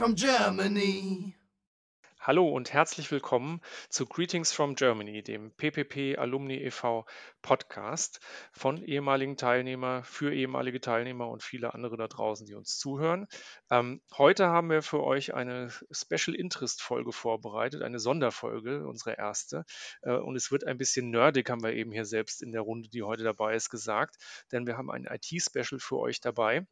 from Germany. Hallo und herzlich willkommen zu Greetings from Germany, dem PPP Alumni e.V. Podcast von ehemaligen Teilnehmer für ehemalige Teilnehmer und viele andere da draußen, die uns zuhören. Ähm, heute haben wir für euch eine Special Interest Folge vorbereitet, eine Sonderfolge, unsere erste. Äh, und es wird ein bisschen nerdig, haben wir eben hier selbst in der Runde, die heute dabei ist, gesagt, denn wir haben ein IT-Special für euch dabei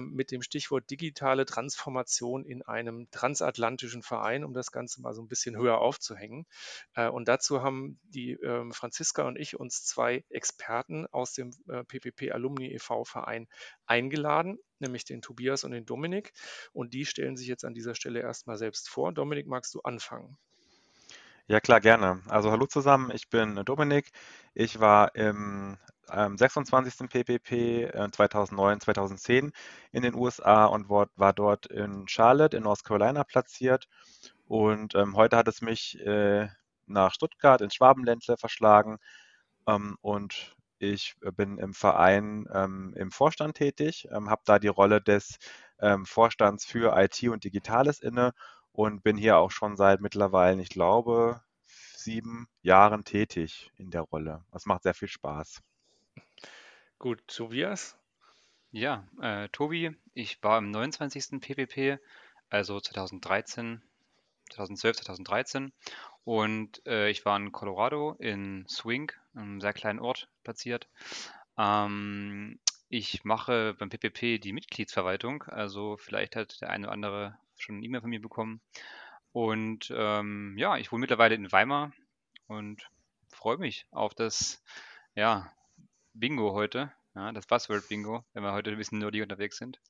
mit dem Stichwort digitale Transformation in einem transatlantischen Verein, um das Ganze mal so ein bisschen höher aufzuhängen. Äh, und dazu haben die äh, Franziska und ich uns zwei Experten aus dem äh, PPP Alumni e.V. Verein eingeladen, nämlich den Tobias und den Dominik. Und die stellen sich jetzt an dieser Stelle erstmal selbst vor. Dominik, magst du anfangen? Ja, klar, gerne. Also hallo zusammen, ich bin Dominik. Ich war im ähm, 26. PPP äh, 2009, 2010 in den USA und war dort in Charlotte in North Carolina platziert. Und ähm, heute hat es mich äh, nach Stuttgart ins Schwabenländle verschlagen. Ähm, und ich bin im Verein ähm, im Vorstand tätig, ähm, habe da die Rolle des ähm, Vorstands für IT und Digitales inne und bin hier auch schon seit mittlerweile, ich glaube, sieben Jahren tätig in der Rolle. Das macht sehr viel Spaß. Gut, Tobias? Ja, äh, Tobi, ich war im 29. PPP, also 2013, 2012, 2013 und äh, ich war in Colorado in Swing, einem sehr kleinen Ort platziert. Ähm, ich mache beim PPP die Mitgliedsverwaltung, also vielleicht hat der eine oder andere schon eine E-Mail von mir bekommen. Und ähm, ja, ich wohne mittlerweile in Weimar und freue mich auf das ja, Bingo heute, ja, das Buzzword-Bingo, wenn wir heute ein bisschen nerdy unterwegs sind.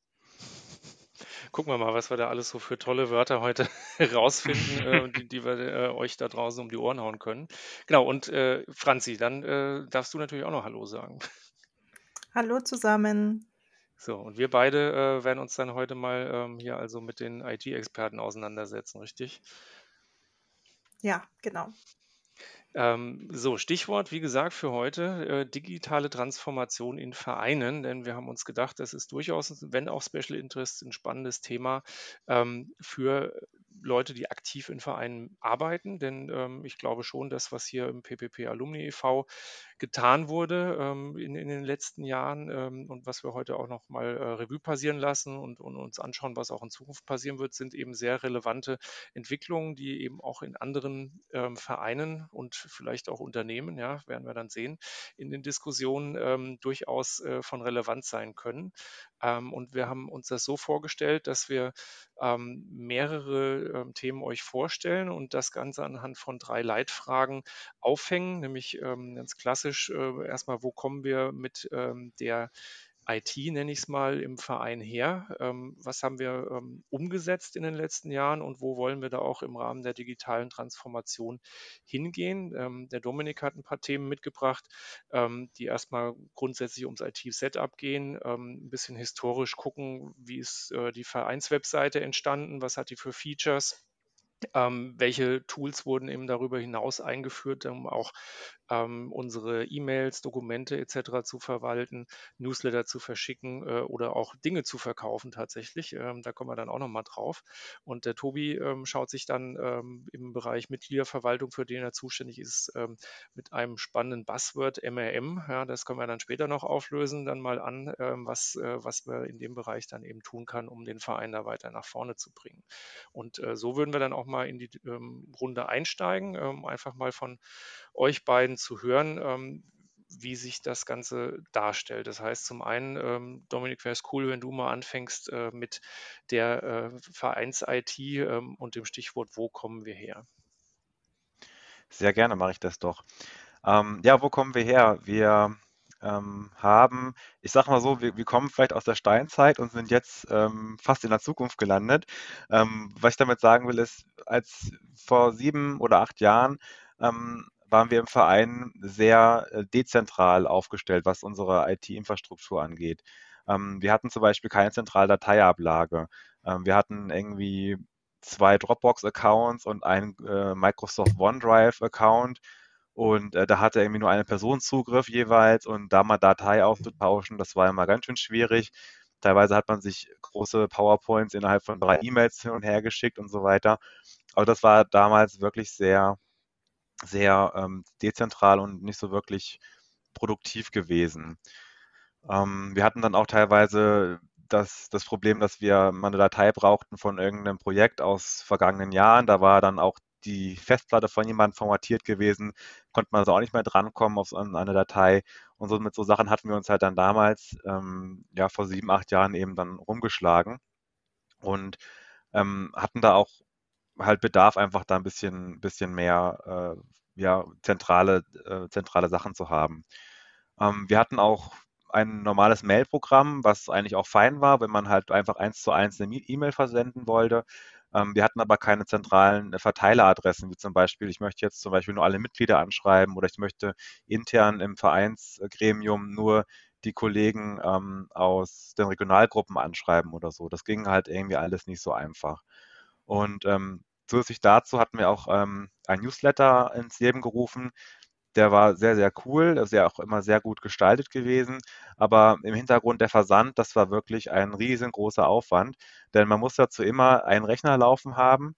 Gucken wir mal, was wir da alles so für tolle Wörter heute rausfinden, äh, die, die, wir äh, euch da draußen um die Ohren hauen können. Genau, und äh, Franzi, dann äh, darfst du natürlich auch noch Hallo sagen. Hallo zusammen. So, und wir beide äh, werden uns dann heute mal ähm, hier also mit den IT-Experten auseinandersetzen, richtig? Ja, genau. Ähm, so, Stichwort, wie gesagt, für heute äh, digitale Transformation in Vereinen, denn wir haben uns gedacht, das ist durchaus, wenn auch Special Interest, ein spannendes Thema ähm, für Leute, die aktiv in Vereinen arbeiten, denn ähm, ich glaube schon, dass was hier im PPP Alumni e.V. getan wurde ähm, in, in, den letzten Jahren ähm, und was wir heute auch noch mal äh, Revue passieren lassen und, und, uns anschauen, was auch in Zukunft passieren wird, sind eben sehr relevante Entwicklungen, die eben auch in anderen ähm, Vereinen und vielleicht auch Unternehmen, ja, werden wir dann sehen, in den Diskussionen ähm, durchaus äh, von Relevanz sein können. Ähm, und wir haben uns das so vorgestellt, dass wir ähm, mehrere Themen euch vorstellen und das Ganze anhand von drei Leitfragen aufhängen, nämlich ganz klassisch äh, erstmal, wo kommen wir mit ähm, der IT, nenne ich es mal, im Verein her? Ähm, was haben wir ähm, umgesetzt in den letzten Jahren und wo wollen wir da auch im Rahmen der digitalen Transformation hingehen? Ähm, der Dominik hat ein paar Themen mitgebracht, ähm, die erstmal grundsätzlich ums IT-Setup gehen, ähm, ein bisschen historisch gucken, wie ist äh, die Vereinswebseite entstanden, was hat die für Features? Ähm, welche Tools wurden eben darüber hinaus eingeführt, um auch ähm, unsere E-Mails, Dokumente etc. zu verwalten, Newsletter zu verschicken äh, oder auch Dinge zu verkaufen tatsächlich. Ähm, da kommen wir dann auch nochmal drauf. Und der Tobi ähm, schaut sich dann ähm, im Bereich Mitgliederverwaltung, für den er zuständig ist, ähm, mit einem spannenden Buzzword MRM, ja, das können wir dann später noch auflösen, dann mal an, was, äh, was wir in dem Bereich dann eben tun kann, um den Verein da weiter nach vorne zu bringen. Und äh, so würden wir dann auch mal in die Runde einsteigen, einfach mal von euch beiden zu hören, ähm, wie sich das Ganze darstellt. Das heißt, zum einen, ähm, Dominik, wäre es cool, wenn du mal anfängst äh, mit der äh, Vereins-IT ähm, und dem Stichwort, wo kommen wir her? Sehr gerne mache ich das doch. Ähm, ja, wo kommen wir her? Wir ähm, haben, ich sage mal so, wir, wir, kommen vielleicht aus der Steinzeit und sind jetzt ähm, fast in der Zukunft gelandet. Ähm, was ich damit sagen will, ist, als vor sieben oder acht Jahren ähm, waren wir im Verein sehr äh, dezentral aufgestellt, was unsere IT-Infrastruktur angeht. Ähm, wir hatten zum Beispiel keine zentrale Dateiablage. Ähm, wir hatten irgendwie zwei Dropbox-Accounts und einen äh, Microsoft OneDrive-Account. Und äh, da hatte irgendwie nur eine Person Zugriff jeweils und da mal Datei auszutauschen, das war immer ganz schön schwierig. Teilweise hat man sich große PowerPoints innerhalb von drei E-Mails hin und her geschickt und so weiter. Aber das war damals wirklich sehr, sehr ähm, dezentral und nicht so wirklich produktiv gewesen. Ähm, wir hatten dann auch teilweise das, das Problem, dass wir mal eine Datei brauchten von irgendeinem Projekt aus vergangenen Jahren. Da war dann auch die Festplatte von jemandem formatiert gewesen, konnte man also auch nicht mehr drankommen auf eine Datei. Und so mit so Sachen hatten wir uns halt dann damals, ähm, ja, vor sieben, acht Jahren eben dann rumgeschlagen und ähm, hatten da auch halt Bedarf, einfach da ein bisschen, bisschen mehr, äh, ja, zentrale, äh, zentrale Sachen zu haben. Ähm, wir hatten auch ein normales Mail-Programm, was eigentlich auch fein war, wenn man halt einfach eins zu eins eine E-Mail versenden wollte. Ähm, wir hatten aber keine zentralen äh, Verteileradressen, wie zum Beispiel, ich möchte jetzt zum Beispiel nur alle Mitglieder anschreiben oder ich möchte intern im Vereinsgremium nur die Kollegen ähm, aus den Regionalgruppen anschreiben oder so. Das ging halt irgendwie alles nicht so einfach. Und ähm, zusätzlich dazu hatten wir auch ähm, ein Newsletter ins Leben gerufen, der war sehr, sehr cool, ist ja auch immer sehr gut gestaltet gewesen. Aber im Hintergrund der Versand, das war wirklich ein riesengroßer Aufwand. Denn man muss dazu immer einen Rechner laufen haben,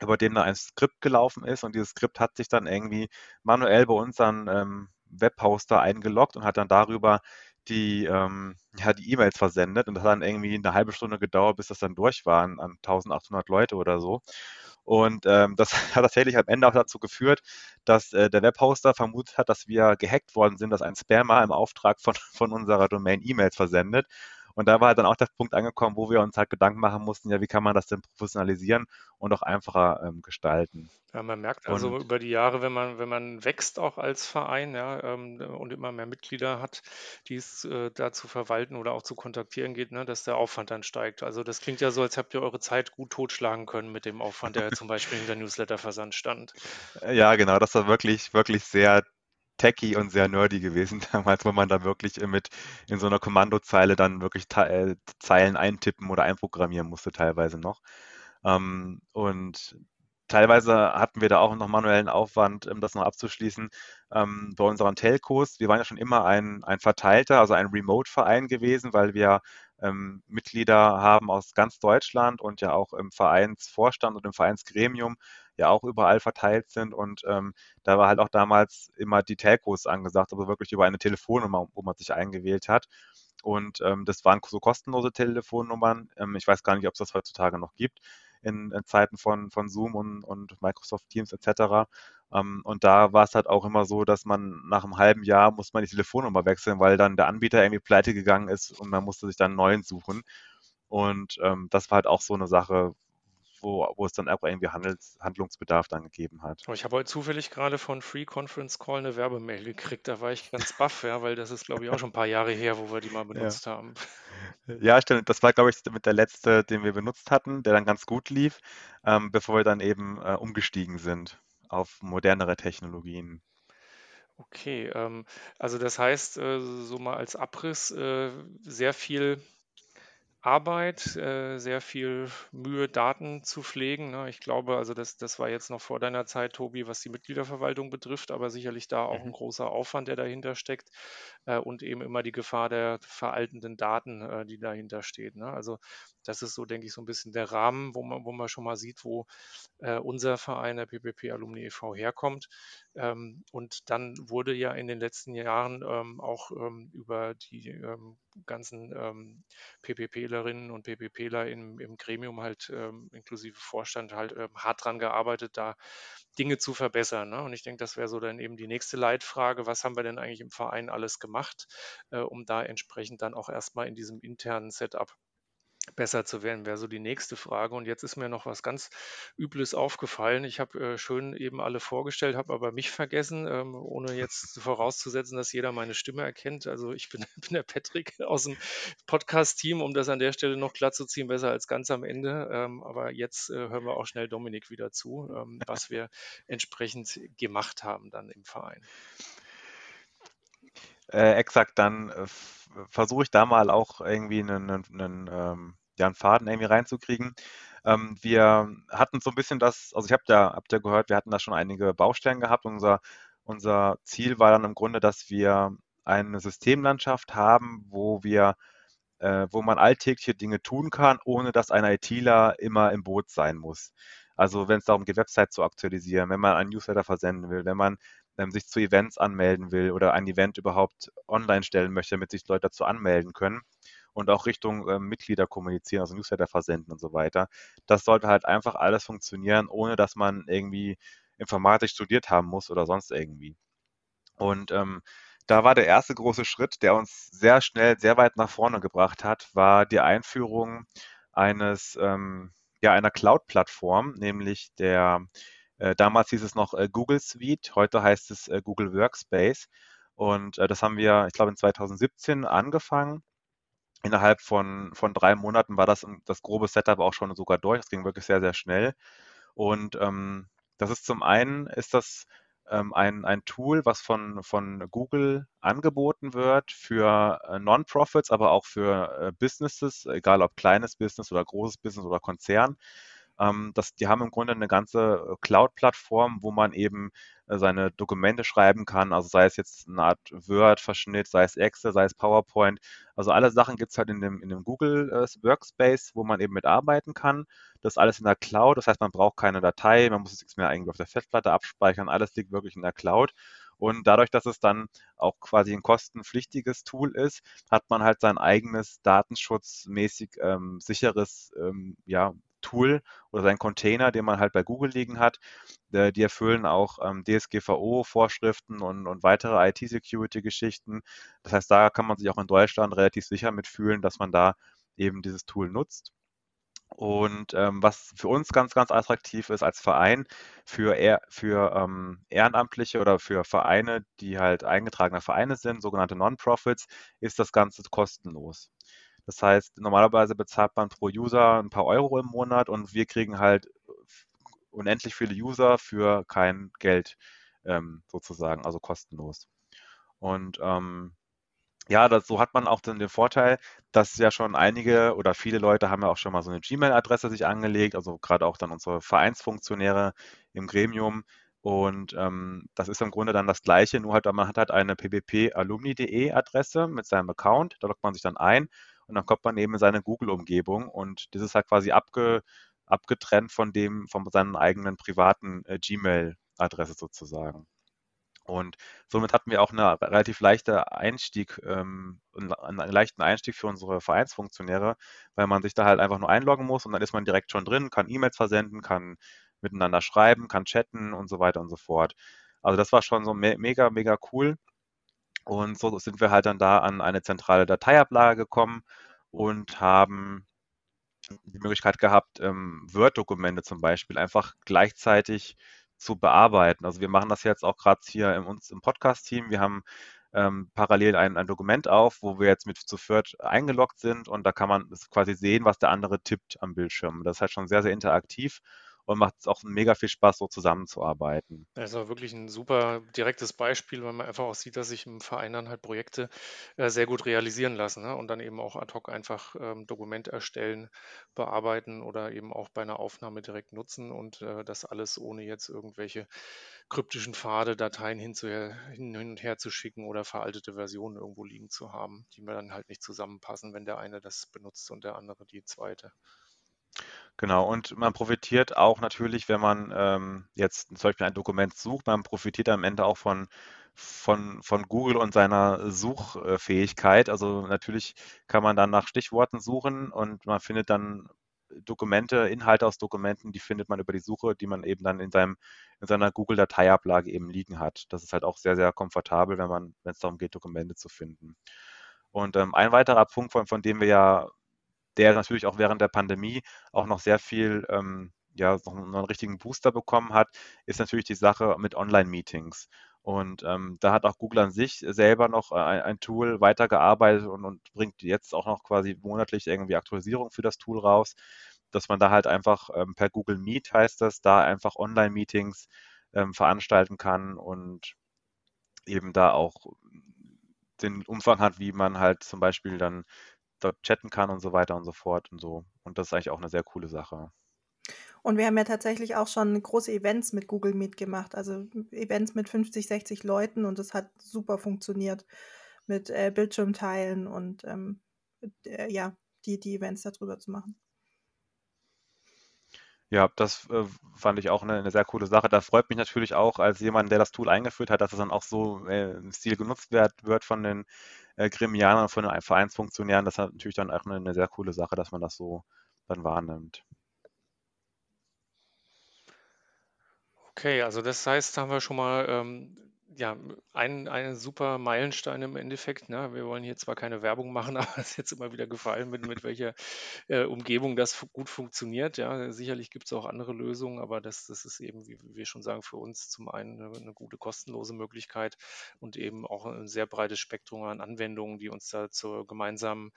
über den da ein Skript gelaufen ist. Und dieses Skript hat sich dann irgendwie manuell bei unseren ähm, Webhoster eingeloggt und hat dann darüber die ähm, ja, E-Mails versendet und das hat dann irgendwie eine halbe Stunde gedauert, bis das dann durch waren an 1800 Leute oder so. Und ähm, das hat tatsächlich am Ende auch dazu geführt, dass äh, der Webhoster vermutet hat, dass wir gehackt worden sind, dass ein Spammer im Auftrag von, von unserer Domain E-Mails versendet. Und da war halt dann auch der Punkt angekommen, wo wir uns halt Gedanken machen mussten, ja, wie kann man das denn professionalisieren und auch einfacher ähm, gestalten. Ja, man merkt also und, über die Jahre, wenn man, wenn man wächst auch als Verein, ja, ähm, und immer mehr Mitglieder hat, die es äh, da zu verwalten oder auch zu kontaktieren geht, ne, dass der Aufwand dann steigt. Also das klingt ja so, als habt ihr eure Zeit gut totschlagen können mit dem Aufwand, der zum Beispiel in der Newsletterversand stand. Ja, genau, das war wirklich, wirklich sehr techy und sehr nerdy gewesen damals, wo man da wirklich mit in so einer Kommandozeile dann wirklich äh, Zeilen eintippen oder einprogrammieren musste teilweise noch. Ähm, und teilweise hatten wir da auch noch manuellen Aufwand, um das noch abzuschließen, ähm, bei unseren Telcos. Wir waren ja schon immer ein, ein verteilter, also ein Remote-Verein gewesen, weil wir ähm, Mitglieder haben aus ganz Deutschland und ja auch im Vereinsvorstand und im Vereinsgremium ja auch überall verteilt sind. Und ähm, da war halt auch damals immer die Telcos angesagt, aber wirklich über eine Telefonnummer, wo man sich eingewählt hat. Und ähm, das waren so kostenlose Telefonnummern. Ähm, ich weiß gar nicht, ob es das heutzutage noch gibt in, in Zeiten von, von Zoom und, und Microsoft Teams etc. Ähm, und da war es halt auch immer so, dass man nach einem halben Jahr muss man die Telefonnummer wechseln, weil dann der Anbieter irgendwie pleite gegangen ist und man musste sich dann einen neuen suchen. Und ähm, das war halt auch so eine Sache, wo, wo es dann auch irgendwie Handels, Handlungsbedarf dann gegeben hat. Ich habe heute zufällig gerade von Free Conference Call eine Werbemail gekriegt. Da war ich ganz baff, ja, weil das ist, glaube ich, auch schon ein paar Jahre her, wo wir die mal benutzt ja. haben. Ja, stimmt. Das war, glaube ich, mit der letzte, den wir benutzt hatten, der dann ganz gut lief, ähm, bevor wir dann eben äh, umgestiegen sind auf modernere Technologien. Okay, ähm, also das heißt, äh, so mal als Abriss, äh, sehr viel Arbeit, äh, sehr viel Mühe, Daten zu pflegen. Ne? Ich glaube, also das, das war jetzt noch vor deiner Zeit, Tobi, was die Mitgliederverwaltung betrifft, aber sicherlich da auch ein mhm. großer Aufwand, der dahinter steckt äh, und eben immer die Gefahr der veraltenden Daten, äh, die dahinter steht. Ne? Also das ist so, denke ich, so ein bisschen der Rahmen, wo man, wo man schon mal sieht, wo unser Verein, der PPP Alumni e.V., herkommt. Ähm, und dann wurde ja in den letzten Jahren ähm, auch ähm, über die ganzen ähm, PPPlerinnen und PPPler im, im Gremium halt ähm, inklusive Vorstand halt hart dran gearbeitet, da Dinge zu verbessern. Ne? Und ich denke, das wäre so dann eben die nächste Leitfrage. Was haben wir denn eigentlich im Verein alles gemacht, äh, um da entsprechend dann auch erstmal in diesem internen Setup besser zu werden, wäre so die nächste Frage. Und jetzt ist mir noch was ganz Übles aufgefallen. Ich habe äh, schön eben alle vorgestellt, habe aber mich vergessen, ähm, ohne jetzt vorauszusetzen, dass jeder meine Stimme erkennt. Also ich bin, bin der Patrick aus dem Podcast-Team, um das an der Stelle noch glatt zu ziehen, besser als ganz am Ende. Ähm, aber jetzt äh, hören wir auch schnell Dominik wieder zu, ähm, was wir entsprechend gemacht haben dann im Verein. Äh, exakt, dann äh, versuche ich da mal auch irgendwie einen, einen, ähm, ja, einen Faden irgendwie reinzukriegen. Ähm, wir hatten so ein bisschen das, also ich habe ja, habt ja gehört, wir hatten da schon einige Baustellen gehabt. Unser, unser Ziel war dann im Grunde, dass wir eine Systemlandschaft haben, wo wir äh, wo man alltägliche Dinge tun kann, ohne dass ein ITler immer im Boot sein muss. Also wenn es darum geht, Website zu aktualisieren, wenn man einen Newsletter versenden will, wenn man ähm, sich zu Events anmelden will oder ein Event überhaupt online stellen möchte, damit sich Leute dazu anmelden können und auch Richtung ähm, Mitglieder kommunizieren, also Newsletter versenden und so weiter. Das sollte halt einfach alles funktionieren, ohne dass man irgendwie Informatik studiert haben muss oder sonst irgendwie. Und ähm, da war der erste große Schritt, der uns sehr schnell, sehr weit nach vorne gebracht hat, war die Einführung eines, ähm, ja, einer Cloud-Plattform, nämlich der, äh, damals hieß es noch äh, Google Suite, heute heißt es äh, Google Workspace. Und äh, das haben wir, ich glaube, in 2017 angefangen. Innerhalb von, von drei Monaten war das, das grobe Setup auch schon sogar durch. Das ging wirklich sehr, sehr schnell. Und ähm, das ist zum einen, ist das ähm, ein, ein Tool, was von, von Google angeboten wird für äh, Non-Profits, aber auch für äh, Businesses, egal ob kleines Business oder großes Business oder Konzern. Ähm, das, die haben im Grunde eine ganze äh, Cloud-Plattform, wo man eben äh, seine Dokumente schreiben kann, also sei es jetzt eine Art Word-Verschnitt, sei es Excel, sei es PowerPoint. Also alle Sachen gibt es halt in dem, in dem Google äh, Workspace, wo man eben mitarbeiten kann. Das ist alles in der Cloud, das heißt, man braucht keine Datei, man muss es nichts mehr irgendwie auf der Festplatte abspeichern, alles liegt wirklich in der Cloud. Und dadurch, dass es dann auch quasi ein kostenpflichtiges Tool ist, hat man halt sein eigenes datenschutzmäßig ähm, sicheres ähm, ja, Tool oder sein Container, den man halt bei Google liegen hat. Äh, die erfüllen auch ähm, DSGVO-Vorschriften und, und weitere IT-Security-Geschichten. Das heißt, da kann man sich auch in Deutschland relativ sicher mitfühlen, dass man da eben dieses Tool nutzt. Und ähm, was für uns ganz, ganz attraktiv ist als Verein, für, eher, für ähm, Ehrenamtliche oder für Vereine, die halt eingetragene Vereine sind, sogenannte Non-Profits, ist das Ganze kostenlos. Das heißt, normalerweise bezahlt man pro User ein paar Euro im Monat und wir kriegen halt unendlich viele User für kein Geld ähm, sozusagen, also kostenlos. Und ähm, ja, das, so hat man auch dann den Vorteil, dass ja schon einige oder viele Leute haben ja auch schon mal so eine Gmail-Adresse sich angelegt, also gerade auch dann unsere Vereinsfunktionäre im Gremium. Und ähm, das ist im Grunde dann das Gleiche, nur halt, man hat halt eine pbp-alumni.de Adresse mit seinem Account, da loggt man sich dann ein und dann kommt man eben in seine Google-Umgebung und das ist halt quasi abge, abgetrennt von dem, von seinen eigenen privaten äh, Gmail-Adresse sozusagen. Und somit hatten wir auch eine relativ leichte Einstieg, ähm, einen leichten Einstieg für unsere Vereinsfunktionäre, weil man sich da halt einfach nur einloggen muss und dann ist man direkt schon drin, kann E-Mails versenden, kann miteinander schreiben, kann chatten und so weiter und so fort. Also das war schon so me mega, mega cool. Und so sind wir halt dann da an eine zentrale Dateiablage gekommen und haben die Möglichkeit gehabt, ähm, Word-Dokumente zum Beispiel einfach gleichzeitig zu bearbeiten. Also wir machen das jetzt auch gerade hier in uns im Podcast-Team. Wir haben ähm, parallel ein, ein, Dokument auf, wo wir jetzt mit zu viert eingeloggt sind und da kann man quasi sehen, was der andere tippt am Bildschirm. Das ist halt schon sehr, sehr interaktiv und macht es auch mega viel Spaß, so zusammenzuarbeiten. Das auch wirklich ein super direktes Beispiel, weil man einfach auch sieht, dass sich im Verein dann halt Projekte äh, sehr gut realisieren lassen ne? und dann eben auch ad hoc einfach ähm, Dokument erstellen, bearbeiten oder eben auch bei einer Aufnahme direkt nutzen und äh, das alles ohne jetzt irgendwelche kryptischen Pfade, Dateien hin, und her zu schicken oder veraltete Versionen irgendwo liegen zu haben, die mir dann halt nicht zusammenpassen, wenn der eine das benutzt und der andere die zweite. Genau, und man profitiert auch natürlich, wenn man ähm, jetzt zum Beispiel ein Dokument sucht, man profitiert am Ende auch von, von, von Google und seiner Suchfähigkeit. Also natürlich kann man dann nach Stichworten suchen und man findet dann Dokumente, Inhalte aus Dokumenten, die findet man über die Suche, die man eben dann in seinem, in seiner Google-Dateiablage eben liegen hat. Das ist halt auch sehr, sehr komfortabel, wenn man, wenn es darum geht, Dokumente zu finden. Und ähm, ein weiterer Punkt, von, von dem wir ja der natürlich auch während der Pandemie auch noch sehr viel, ähm, ja, noch einen richtigen Booster bekommen hat, ist natürlich die Sache mit Online-Meetings. Und ähm, da hat auch Google an sich selber noch äh, ein, ein Tool weitergearbeitet und, und, bringt jetzt auch noch quasi monatlich irgendwie Aktualisierung für das Tool raus, dass man da halt einfach ähm, per Google Meet heißt das, da einfach Online-Meetings ähm, veranstalten kann und eben da auch den Umfang hat, wie man halt zum Beispiel dann dort chatten kann und so weiter und so fort und so. Und das ist eigentlich auch eine sehr coole Sache. Und wir haben ja tatsächlich auch schon große Events mit Google Meet gemacht, also Events mit 50, 60 Leuten und das hat super funktioniert mit äh, Bildschirmteilen und ähm, äh, ja, die, die Events darüber zu machen. Ja, das äh, fand ich auch eine, eine, sehr coole Sache. Da freut mich natürlich auch als jemand, der das Tool eingeführt hat, dass es dann auch so äh, im Stil genutzt wird, wird von den äh, Gremianern, von den Vereinsfunktionären. Das ist natürlich dann auch eine, eine sehr coole Sache, dass man das so dann wahrnimmt. Okay, also das heißt, haben wir schon mal ähm, ja, ein, ein super Meilenstein im Endeffekt. Ne? Wir wollen hier zwar keine Werbung machen, aber es ist jetzt immer wieder gefallen, mit, mit welcher äh, Umgebung das gut funktioniert. Ja, sicherlich gibt es auch andere Lösungen, aber das, das ist eben, wie wir schon sagen, für uns zum einen eine, eine gute kostenlose Möglichkeit und eben auch ein sehr breites Spektrum an Anwendungen, die uns da zur gemeinsamen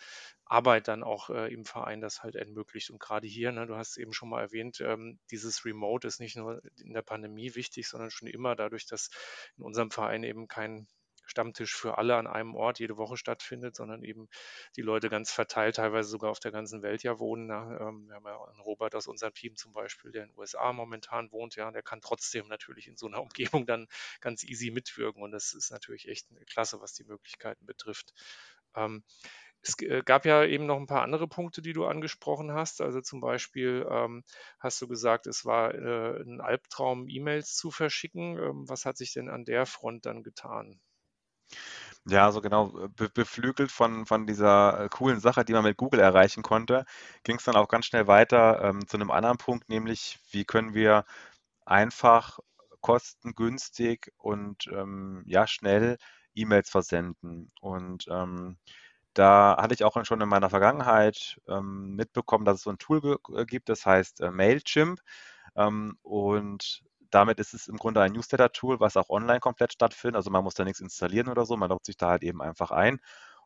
Arbeit dann auch äh, im Verein das halt ermöglicht. Und gerade hier, ne, du hast eben schon mal erwähnt, ähm, dieses Remote ist nicht nur in der Pandemie wichtig, sondern schon immer dadurch, dass in unserem Verein eben kein Stammtisch für alle an einem Ort jede Woche stattfindet, sondern eben die Leute ganz verteilt, teilweise sogar auf der ganzen Welt ja wohnen. Ne? Ähm, wir haben ja einen Robert aus unserem Team zum Beispiel, der in den USA momentan wohnt, ja, der kann trotzdem natürlich in so einer Umgebung dann ganz easy mitwirken und das ist natürlich echt klasse, was die Möglichkeiten betrifft. Ähm, es äh, gab ja eben noch ein paar andere Punkte, die du angesprochen hast. Also zum Beispiel ähm, hast du gesagt, es war äh, ein Albtraum, E-Mails zu verschicken. Ähm, was hat sich denn an der Front dann getan? Ja, also genau, äh, be beflügelt von, von dieser äh, coolen Sache, die man mit Google erreichen konnte, ging es dann auch ganz schnell weiter ähm, zu einem anderen Punkt, nämlich wie können wir einfach, kostengünstig und ähm, ja, schnell E-Mails versenden. Und ähm, da hatte ich auch schon in meiner Vergangenheit ähm, mitbekommen, dass es so ein Tool äh, gibt, das heißt äh, Mailchimp. Ähm, und damit ist es im Grunde ein Newsletter-Tool, was auch online komplett stattfindet. Also man muss da nichts installieren oder so, man loggt sich da halt eben einfach ein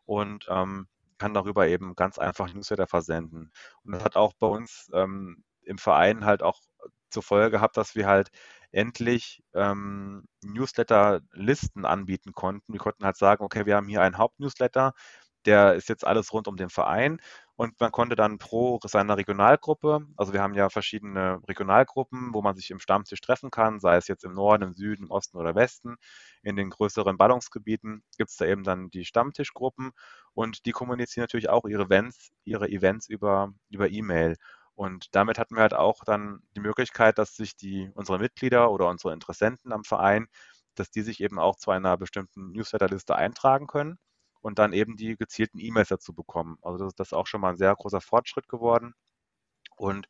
und ähm, kann darüber eben ganz einfach Newsletter versenden. Und das hat auch bei uns ähm, im Verein halt auch zur Folge gehabt, dass wir halt endlich ähm, Newsletter-Listen anbieten konnten. Wir konnten halt sagen, okay, wir haben hier einen Hauptnewsletter, der ist jetzt alles rund um den Verein und man konnte dann pro seiner Regionalgruppe, also wir haben ja verschiedene Regionalgruppen, wo man sich im Stammtisch treffen kann, sei es jetzt im Norden, im Süden, im Osten oder Westen. In den größeren Ballungsgebieten gibt es da eben dann die Stammtischgruppen und die kommunizieren natürlich auch ihre Events, ihre Events über, über E-Mail. Und damit hatten wir halt auch dann die Möglichkeit, dass sich die, unsere Mitglieder oder unsere Interessenten am Verein, dass die sich eben auch zu einer bestimmten Newsletterliste eintragen können und dann eben die gezielten E-Mails dazu bekommen. Also das, das ist auch schon mal ein sehr großer Fortschritt geworden. Und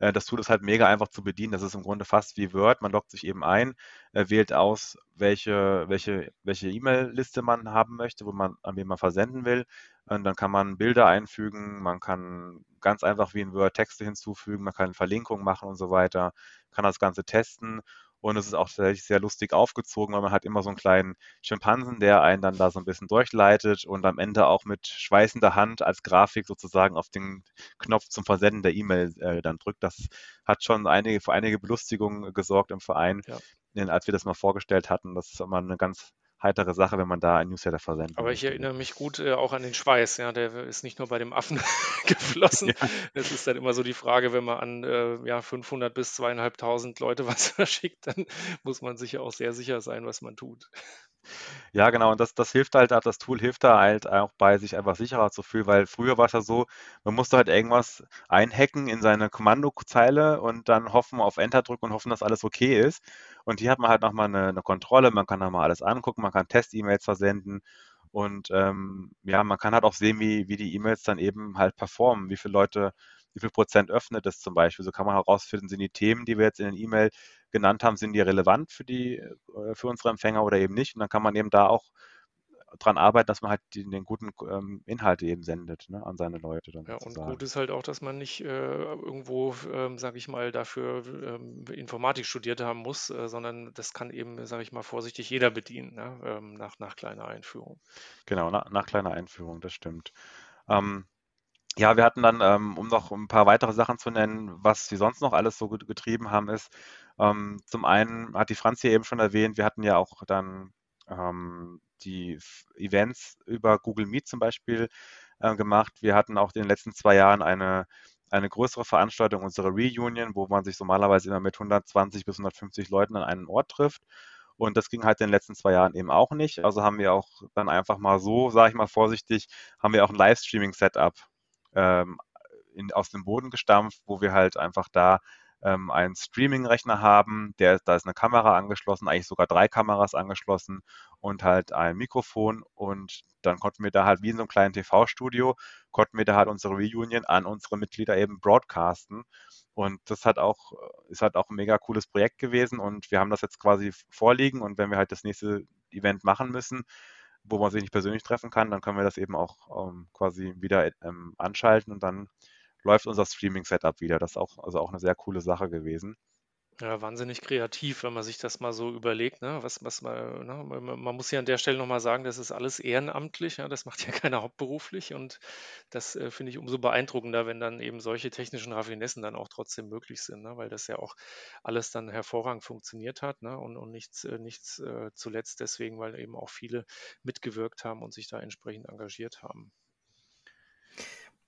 äh, das Tool ist halt mega einfach zu bedienen. Das ist im Grunde fast wie Word. Man loggt sich eben ein, äh, wählt aus, welche, welche, welche E-Mail-Liste man haben möchte, wo man, an wen man versenden will. Und dann kann man Bilder einfügen, man kann ganz einfach wie in Word Texte hinzufügen, man kann Verlinkungen machen und so weiter, kann das Ganze testen und es ist auch tatsächlich sehr lustig aufgezogen, weil man hat immer so einen kleinen Schimpansen, der einen dann da so ein bisschen durchleitet und am Ende auch mit schweißender Hand als Grafik sozusagen auf den Knopf zum Versenden der E-Mail äh, dann drückt. Das hat schon einige, für einige Belustigungen gesorgt im Verein, ja. als wir das mal vorgestellt hatten. Das ist immer eine ganz heitere Sache, wenn man da ein Newsletter versendet. Aber ich erinnere mich gut äh, auch an den Schweiß, ja, der ist nicht nur bei dem Affen geflossen. Ja. Es ist dann immer so die Frage, wenn man an äh, ja, 500 bis 2.500 Leute was verschickt, dann muss man sich ja auch sehr sicher sein, was man tut. Ja, genau. Und das, das hilft halt, das Tool hilft da halt auch bei, sich einfach sicherer zu fühlen, weil früher war es ja so, man musste halt irgendwas einhacken in seine Kommandozeile und dann hoffen, auf Enter drücken und hoffen, dass alles okay ist. Und hier hat man halt nochmal eine, eine Kontrolle, man kann nochmal alles angucken, man kann Test-E-Mails versenden und ähm, ja, man kann halt auch sehen, wie, wie die E-Mails dann eben halt performen, wie viele Leute wie viel Prozent öffnet es zum Beispiel. So kann man herausfinden, sind die Themen, die wir jetzt in den E-Mail genannt haben, sind die relevant für die, äh, für unsere Empfänger oder eben nicht. Und dann kann man eben da auch dran arbeiten, dass man halt die, den guten ähm, Inhalt eben sendet ne, an seine Leute. Dann ja, sozusagen. und gut ist halt auch, dass man nicht äh, irgendwo, ähm, sage ich mal, dafür ähm, Informatik studiert haben muss, äh, sondern das kann eben, sage ich mal, vorsichtig jeder bedienen, ne, ähm, nach, nach kleiner Einführung. Genau, nach, nach kleiner Einführung, das stimmt. Ähm, ja, wir hatten dann, ähm, um noch ein paar weitere Sachen zu nennen, was wir sonst noch alles so getrieben haben, ist, ähm, zum einen hat die Franz hier eben schon erwähnt, wir hatten ja auch dann ähm, die Events über Google Meet zum Beispiel äh, gemacht. Wir hatten auch in den letzten zwei Jahren eine, eine größere Veranstaltung, unsere Reunion, wo man sich normalerweise immer mit 120 bis 150 Leuten an einem Ort trifft. Und das ging halt in den letzten zwei Jahren eben auch nicht. Also haben wir auch dann einfach mal so, sage ich mal vorsichtig, haben wir auch ein Livestreaming-Setup ähm, in, aus dem Boden gestampft, wo wir halt einfach da ähm, einen Streaming-Rechner haben, der, da ist eine Kamera angeschlossen, eigentlich sogar drei Kameras angeschlossen und halt ein Mikrofon. Und dann konnten wir da halt wie in so einem kleinen TV-Studio, konnten wir da halt unsere Reunion an unsere Mitglieder eben broadcasten. Und das hat auch, ist halt auch ein mega cooles Projekt gewesen. Und wir haben das jetzt quasi vorliegen. Und wenn wir halt das nächste Event machen müssen, wo man sich nicht persönlich treffen kann, dann können wir das eben auch ähm, quasi wieder ähm, anschalten und dann läuft unser Streaming-Setup wieder. Das ist auch, also auch eine sehr coole Sache gewesen. Ja, wahnsinnig kreativ, wenn man sich das mal so überlegt, ne? Was, was man, ne? man, man muss ja an der Stelle nochmal sagen, das ist alles ehrenamtlich, ja? das macht ja keiner hauptberuflich und das äh, finde ich umso beeindruckender, wenn dann eben solche technischen Raffinessen dann auch trotzdem möglich sind, ne? weil das ja auch alles dann hervorragend funktioniert hat ne? und, und nichts, äh, nichts äh, zuletzt deswegen, weil eben auch viele mitgewirkt haben und sich da entsprechend engagiert haben.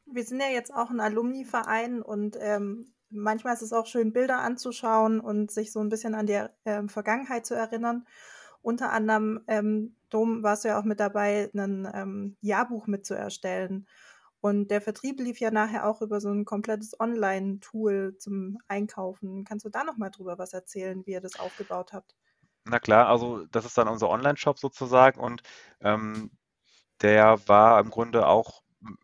Wir sind ja jetzt auch ein Alumni-Verein und ähm, manchmal ist es auch schön, Bilder anzuschauen und sich so ein bisschen an die ähm, Vergangenheit zu erinnern. Unter anderem, ähm, Dom, warst du ja auch mit dabei, ein ähm, Jahrbuch mitzuerstellen. Und der Vertrieb lief ja nachher auch über so ein komplettes Online-Tool zum Einkaufen. Kannst du da nochmal drüber was erzählen, wie ihr das aufgebaut habt? Na klar, also das ist dann unser Online-Shop sozusagen und ähm, der war im Grunde auch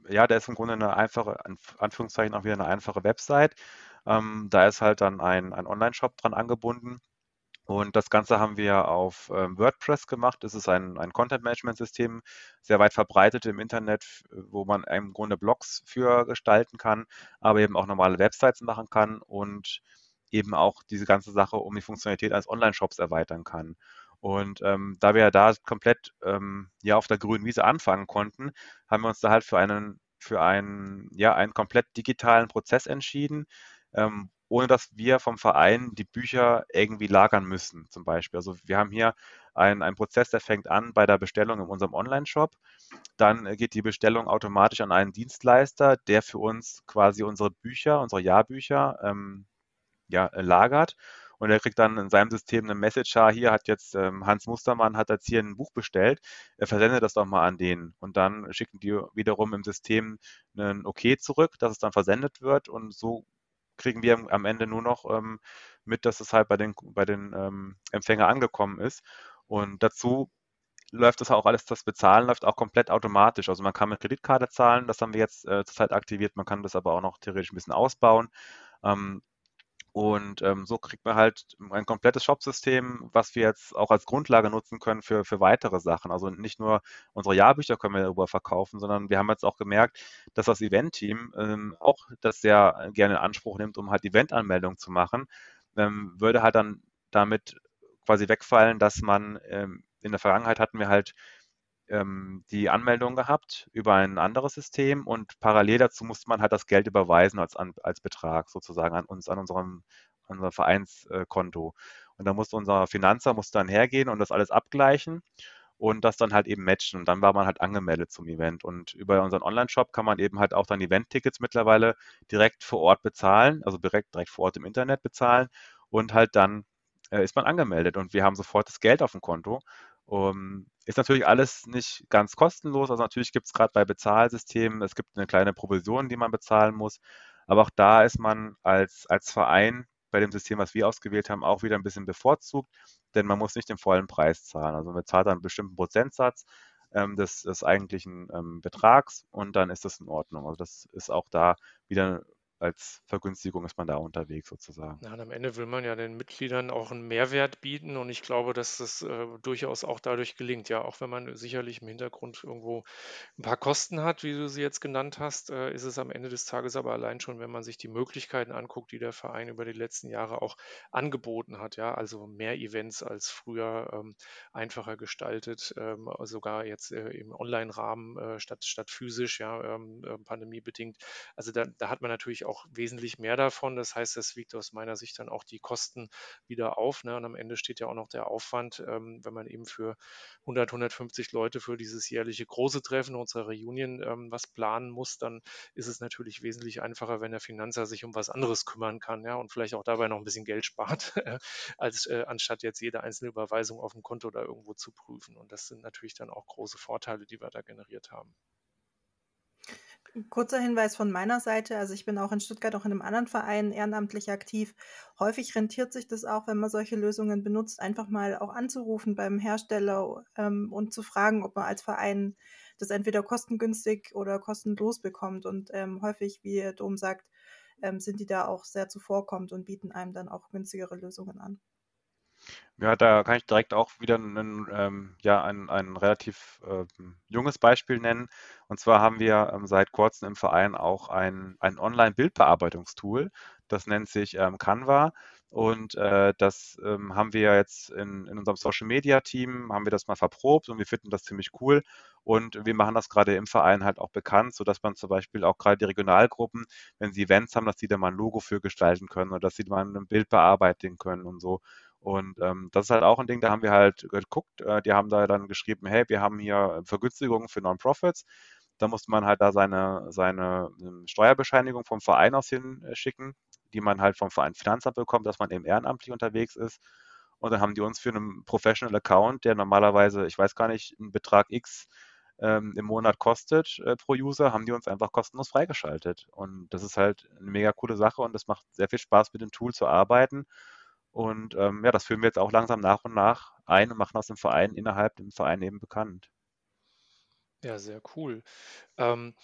ja, der ist im Grunde eine einfache, in Anführungszeichen auch wieder eine einfache Website. Ähm, da ist halt dann ein, ein Online-Shop dran angebunden. Und das Ganze haben wir auf ähm, WordPress gemacht. Das ist ein, ein Content-Management-System, sehr weit verbreitet im Internet, wo man im Grunde Blogs für gestalten kann, aber eben auch normale Websites machen kann und eben auch diese ganze Sache um die Funktionalität eines Online-Shops erweitern kann. Und ähm, da wir da komplett ähm, ja auf der grünen Wiese anfangen konnten, haben wir uns da halt für einen für einen ja einen komplett digitalen Prozess entschieden, ähm, ohne dass wir vom Verein die Bücher irgendwie lagern müssen, zum Beispiel. Also wir haben hier einen, einen Prozess, der fängt an bei der Bestellung in unserem Online-Shop. Dann geht die Bestellung automatisch an einen Dienstleister, der für uns quasi unsere Bücher, unsere Jahrbücher ähm, ja, lagert und er kriegt dann in seinem System eine Message, hier hat jetzt ähm, Hans Mustermann hat jetzt hier ein Buch bestellt, er versendet das doch mal an den und dann schicken die wiederum im System ein Okay zurück, dass es dann versendet wird und so kriegen wir am Ende nur noch ähm, mit, dass es halt bei den, bei den ähm, Empfänger angekommen ist und dazu läuft das auch alles, das Bezahlen läuft auch komplett automatisch. Also man kann mit Kreditkarte zahlen, das haben wir jetzt äh, zurzeit aktiviert, man kann das aber auch noch theoretisch ein bisschen ausbauen. Ähm, und ähm, so kriegt man halt ein komplettes Shopsystem, was wir jetzt auch als Grundlage nutzen können für, für weitere Sachen. Also nicht nur unsere Jahrbücher können wir darüber verkaufen, sondern wir haben jetzt auch gemerkt, dass das Event-Team ähm, auch das sehr gerne in Anspruch nimmt, um halt Event-Anmeldungen zu machen. Ähm, würde halt dann damit quasi wegfallen, dass man ähm, in der Vergangenheit hatten wir halt ähm, die Anmeldung gehabt über ein anderes System und parallel dazu musste man halt das Geld überweisen als, als Betrag sozusagen an uns, an unserem, unser Vereinskonto. Und da musste unser Finanzer musste dann hergehen und das alles abgleichen und das dann halt eben matchen. Und dann war man halt angemeldet zum Event. Und über unseren Online-Shop kann man eben halt auch dann Event-Tickets mittlerweile direkt vor Ort bezahlen, also direkt, direkt vor Ort im Internet bezahlen und halt dann äh, ist man angemeldet und wir haben sofort das Geld auf dem Konto um, ist natürlich alles nicht ganz kostenlos. Also natürlich gibt es gerade bei Bezahlsystemen, es gibt eine kleine Provision, die man bezahlen muss. Aber auch da ist man als, als Verein bei dem System, was wir ausgewählt haben, auch wieder ein bisschen bevorzugt, denn man muss nicht den vollen Preis zahlen. Also man bezahlt einen bestimmten Prozentsatz ähm, des, des eigentlichen ähm, Betrags und dann ist das in Ordnung. Also das ist auch da wieder als Vergünstigung ist man da unterwegs sozusagen. Ja, und am Ende will man ja den Mitgliedern auch einen Mehrwert bieten und ich glaube, dass das äh, durchaus auch dadurch gelingt. Ja, auch wenn man sicherlich im Hintergrund irgendwo ein paar Kosten hat, wie du sie jetzt genannt hast, äh, ist es am Ende des Tages aber allein schon, wenn man sich die Möglichkeiten anguckt, die der Verein über die letzten Jahre auch angeboten hat. Ja, also mehr Events als früher, ähm, einfacher gestaltet, ähm, sogar jetzt äh, im Online-Rahmen äh, statt, statt physisch, ja, ähm, äh, pandemiebedingt. Also da, da hat man natürlich auch auch wesentlich mehr davon. Das heißt, das wiegt aus meiner Sicht dann auch die Kosten wieder auf. Ne? Und am Ende steht ja auch noch der Aufwand, ähm, wenn man eben für 100, 150 Leute für dieses jährliche große Treffen unserer Reunion ähm, was planen muss, dann ist es natürlich wesentlich einfacher, wenn der Finanzer sich um was anderes kümmern kann ja, und vielleicht auch dabei noch ein bisschen Geld spart, als äh, anstatt jetzt jede einzelne Überweisung auf dem Konto da irgendwo zu prüfen. Und das sind natürlich dann auch große Vorteile, die wir da generiert haben. Kurzer Hinweis von meiner Seite. Also ich bin auch in Stuttgart auch in einem anderen Verein ehrenamtlich aktiv. Häufig rentiert sich das auch, wenn man solche Lösungen benutzt, einfach mal auch anzurufen beim Hersteller ähm, und zu fragen, ob man als Verein das entweder kostengünstig oder kostenlos bekommt. Und ähm, häufig, wie Dom sagt, ähm, sind die da auch sehr zuvorkommend und bieten einem dann auch günstigere Lösungen an. Ja, da kann ich direkt auch wieder ein, ähm, ja, ein, ein relativ äh, junges Beispiel nennen. Und zwar haben wir ähm, seit kurzem im Verein auch ein, ein Online-Bildbearbeitungstool. Das nennt sich ähm, Canva. Und äh, das ähm, haben wir jetzt in, in unserem Social Media Team, haben wir das mal verprobt und wir finden das ziemlich cool. Und wir machen das gerade im Verein halt auch bekannt, sodass man zum Beispiel auch gerade die Regionalgruppen, wenn sie Events haben, dass die da mal ein Logo für gestalten können oder dass sie mal ein Bild bearbeiten können und so. Und ähm, das ist halt auch ein Ding, da haben wir halt geguckt, äh, die haben da dann geschrieben, hey, wir haben hier Vergünstigungen für Non-Profits. Da musste man halt da seine, seine ähm, Steuerbescheinigung vom Verein aus hinschicken, die man halt vom Verein Finanzamt bekommt, dass man eben ehrenamtlich unterwegs ist. Und dann haben die uns für einen Professional Account, der normalerweise, ich weiß gar nicht, einen Betrag X ähm, im Monat kostet äh, pro User, haben die uns einfach kostenlos freigeschaltet. Und das ist halt eine mega coole Sache und es macht sehr viel Spaß, mit dem Tool zu arbeiten. Und ähm, ja, das führen wir jetzt auch langsam nach und nach ein und machen aus dem Verein innerhalb dem Verein eben bekannt. Ja, sehr cool. Ähm,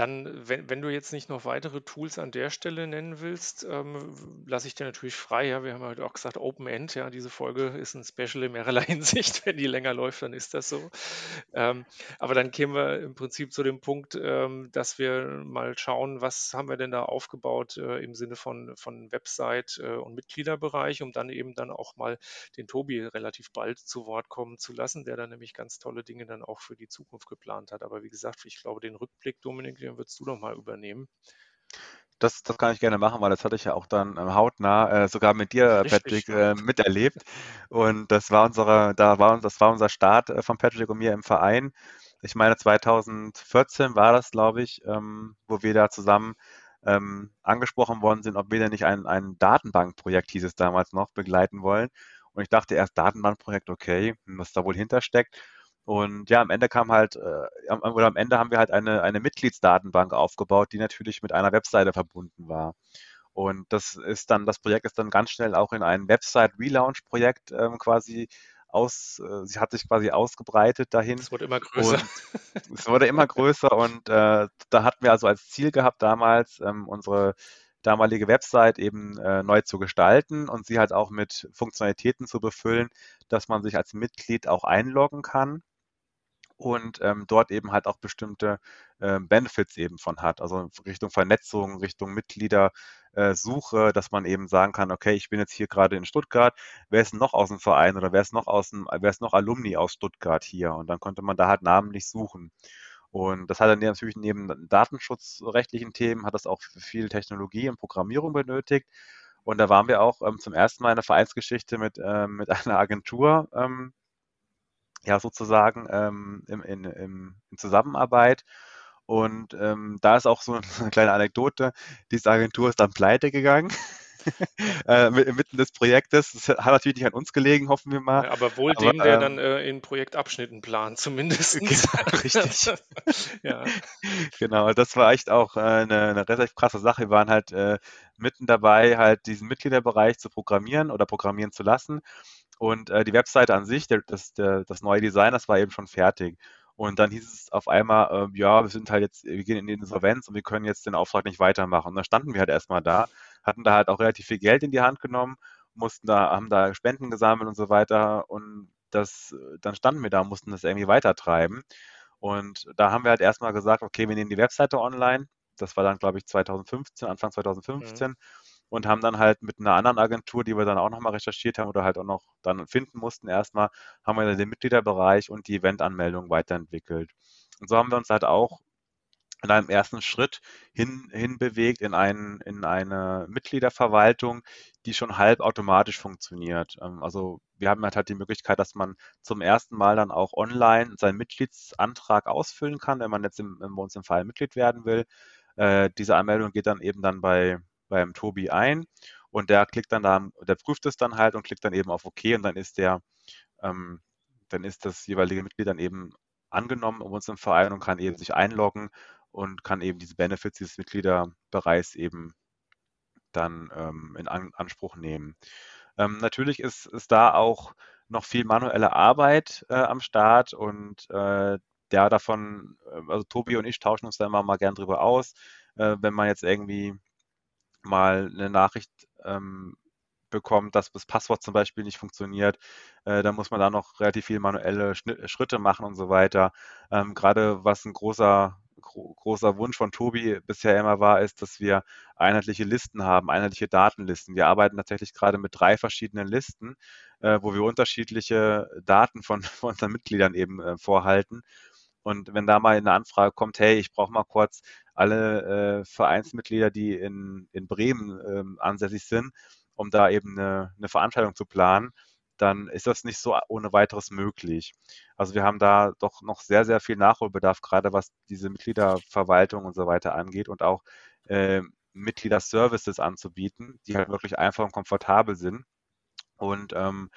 dann, wenn, wenn du jetzt nicht noch weitere Tools an der Stelle nennen willst, ähm, lasse ich dir natürlich frei. Ja, wir haben heute auch gesagt Open End. Ja, diese Folge ist ein Special in mehrerlei Hinsicht. Wenn die länger läuft, dann ist das so. Ähm, aber dann kämen wir im Prinzip zu dem Punkt, ähm, dass wir mal schauen, was haben wir denn da aufgebaut äh, im Sinne von, von Website äh, und Mitgliederbereich, um dann eben dann auch mal den Tobi relativ bald zu Wort kommen zu lassen, der dann nämlich ganz tolle Dinge dann auch für die Zukunft geplant hat. Aber wie gesagt, ich glaube, den Rückblick, Dominik, den würdest du noch mal übernehmen. Das, das kann ich gerne machen, weil das hatte ich ja auch dann ähm, hautnah äh, sogar mit dir, Richtig, Patrick, äh, miterlebt. Und das war unsere, da war das war unser Start äh, von Patrick und mir im Verein. Ich meine, 2014 war das, glaube ich, ähm, wo wir da zusammen ähm, angesprochen worden sind, ob wir denn nicht ein, ein Datenbankprojekt, hieß es damals noch, begleiten wollen. Und ich dachte erst Datenbankprojekt, okay, was da wohl hintersteckt. Und ja, am Ende kam halt, äh, oder am Ende haben wir halt eine, eine Mitgliedsdatenbank aufgebaut, die natürlich mit einer Webseite verbunden war. Und das ist dann, das Projekt ist dann ganz schnell auch in ein Website-Relaunch-Projekt ähm, quasi aus, äh, sie hat sich quasi ausgebreitet dahin. Es wurde immer größer. es wurde immer größer und äh, da hatten wir also als Ziel gehabt damals, ähm, unsere damalige Website eben äh, neu zu gestalten und sie halt auch mit Funktionalitäten zu befüllen, dass man sich als Mitglied auch einloggen kann und ähm, dort eben halt auch bestimmte äh, Benefits eben von hat, also Richtung Vernetzung, Richtung Mitgliedersuche, äh, dass man eben sagen kann, okay, ich bin jetzt hier gerade in Stuttgart, wer ist noch aus dem Verein oder wer ist noch aus dem, wer ist noch Alumni aus Stuttgart hier? Und dann konnte man da halt namentlich suchen. Und das hat dann natürlich neben datenschutzrechtlichen Themen, hat das auch viel Technologie und Programmierung benötigt. Und da waren wir auch ähm, zum ersten Mal in der Vereinsgeschichte mit, ähm, mit einer Agentur ähm, ja sozusagen ähm, im, in, im, in Zusammenarbeit. Und ähm, da ist auch so eine kleine Anekdote. Diese Agentur ist dann pleite gegangen. äh, mitten des Projektes. Das hat natürlich nicht an uns gelegen, hoffen wir mal. Ja, aber wohl aber, dem, der ähm, dann äh, in Projektabschnitten plant, zumindest. Genau, richtig. ja. Genau, das war echt auch äh, eine, eine relativ krasse Sache. Wir waren halt äh, mitten dabei, halt diesen Mitgliederbereich zu programmieren oder programmieren zu lassen. Und äh, die Webseite an sich, der, das, der, das neue Design, das war eben schon fertig. Und dann hieß es auf einmal, äh, ja, wir sind halt jetzt, wir gehen in die Insolvenz und wir können jetzt den Auftrag nicht weitermachen. Und dann standen wir halt erstmal da, hatten da halt auch relativ viel Geld in die Hand genommen, mussten da, haben da Spenden gesammelt und so weiter. Und das, dann standen wir da mussten das irgendwie weitertreiben. Und da haben wir halt erstmal gesagt, okay, wir nehmen die Webseite online. Das war dann, glaube ich, 2015, Anfang 2015. Mhm und haben dann halt mit einer anderen Agentur, die wir dann auch nochmal recherchiert haben oder halt auch noch dann finden mussten erstmal, haben wir dann den Mitgliederbereich und die Eventanmeldung weiterentwickelt. Und so haben wir uns halt auch in einem ersten Schritt hin, hinbewegt in, einen, in eine Mitgliederverwaltung, die schon halb automatisch funktioniert. Ähm, also wir haben halt die Möglichkeit, dass man zum ersten Mal dann auch online seinen Mitgliedsantrag ausfüllen kann, wenn man jetzt im, bei uns im Verein Mitglied werden will. Äh, diese Anmeldung geht dann eben dann bei, beim Tobi ein und der klickt dann da, der prüft es dann halt und klickt dann eben auf OK und dann ist der, ähm, dann ist das jeweilige Mitglied dann eben angenommen bei uns im Verein und kann eben sich einloggen und kann eben diese Benefits dieses Mitgliederbereichs eben dann ähm, in An Anspruch nehmen. Ähm, natürlich ist, ist da auch noch viel manuelle Arbeit äh, am Start und äh, der davon, äh, also Tobi und ich tauschen uns da immer mal gern drüber aus, äh, wenn man jetzt irgendwie mal eine Nachricht ähm, bekommt, dass das Passwort zum Beispiel nicht funktioniert, äh, dann muss man da noch relativ viele manuelle Schritte machen und so weiter. Ähm, gerade was ein großer großer Wunsch von Tobi bisher immer war, ist, dass wir einheitliche Listen haben, einheitliche Datenlisten. Wir arbeiten tatsächlich gerade mit drei verschiedenen Listen, äh, wo wir unterschiedliche Daten von, von unseren Mitgliedern eben äh, vorhalten. Und wenn da mal eine Anfrage kommt, hey, ich brauche mal kurz alle äh, Vereinsmitglieder, die in, in Bremen ähm, ansässig sind, um da eben eine, eine Veranstaltung zu planen, dann ist das nicht so ohne weiteres möglich. Also wir haben da doch noch sehr, sehr viel Nachholbedarf, gerade was diese Mitgliederverwaltung und so weiter angeht und auch äh, Mitgliederservices anzubieten, die halt wirklich einfach und komfortabel sind. Und ähm,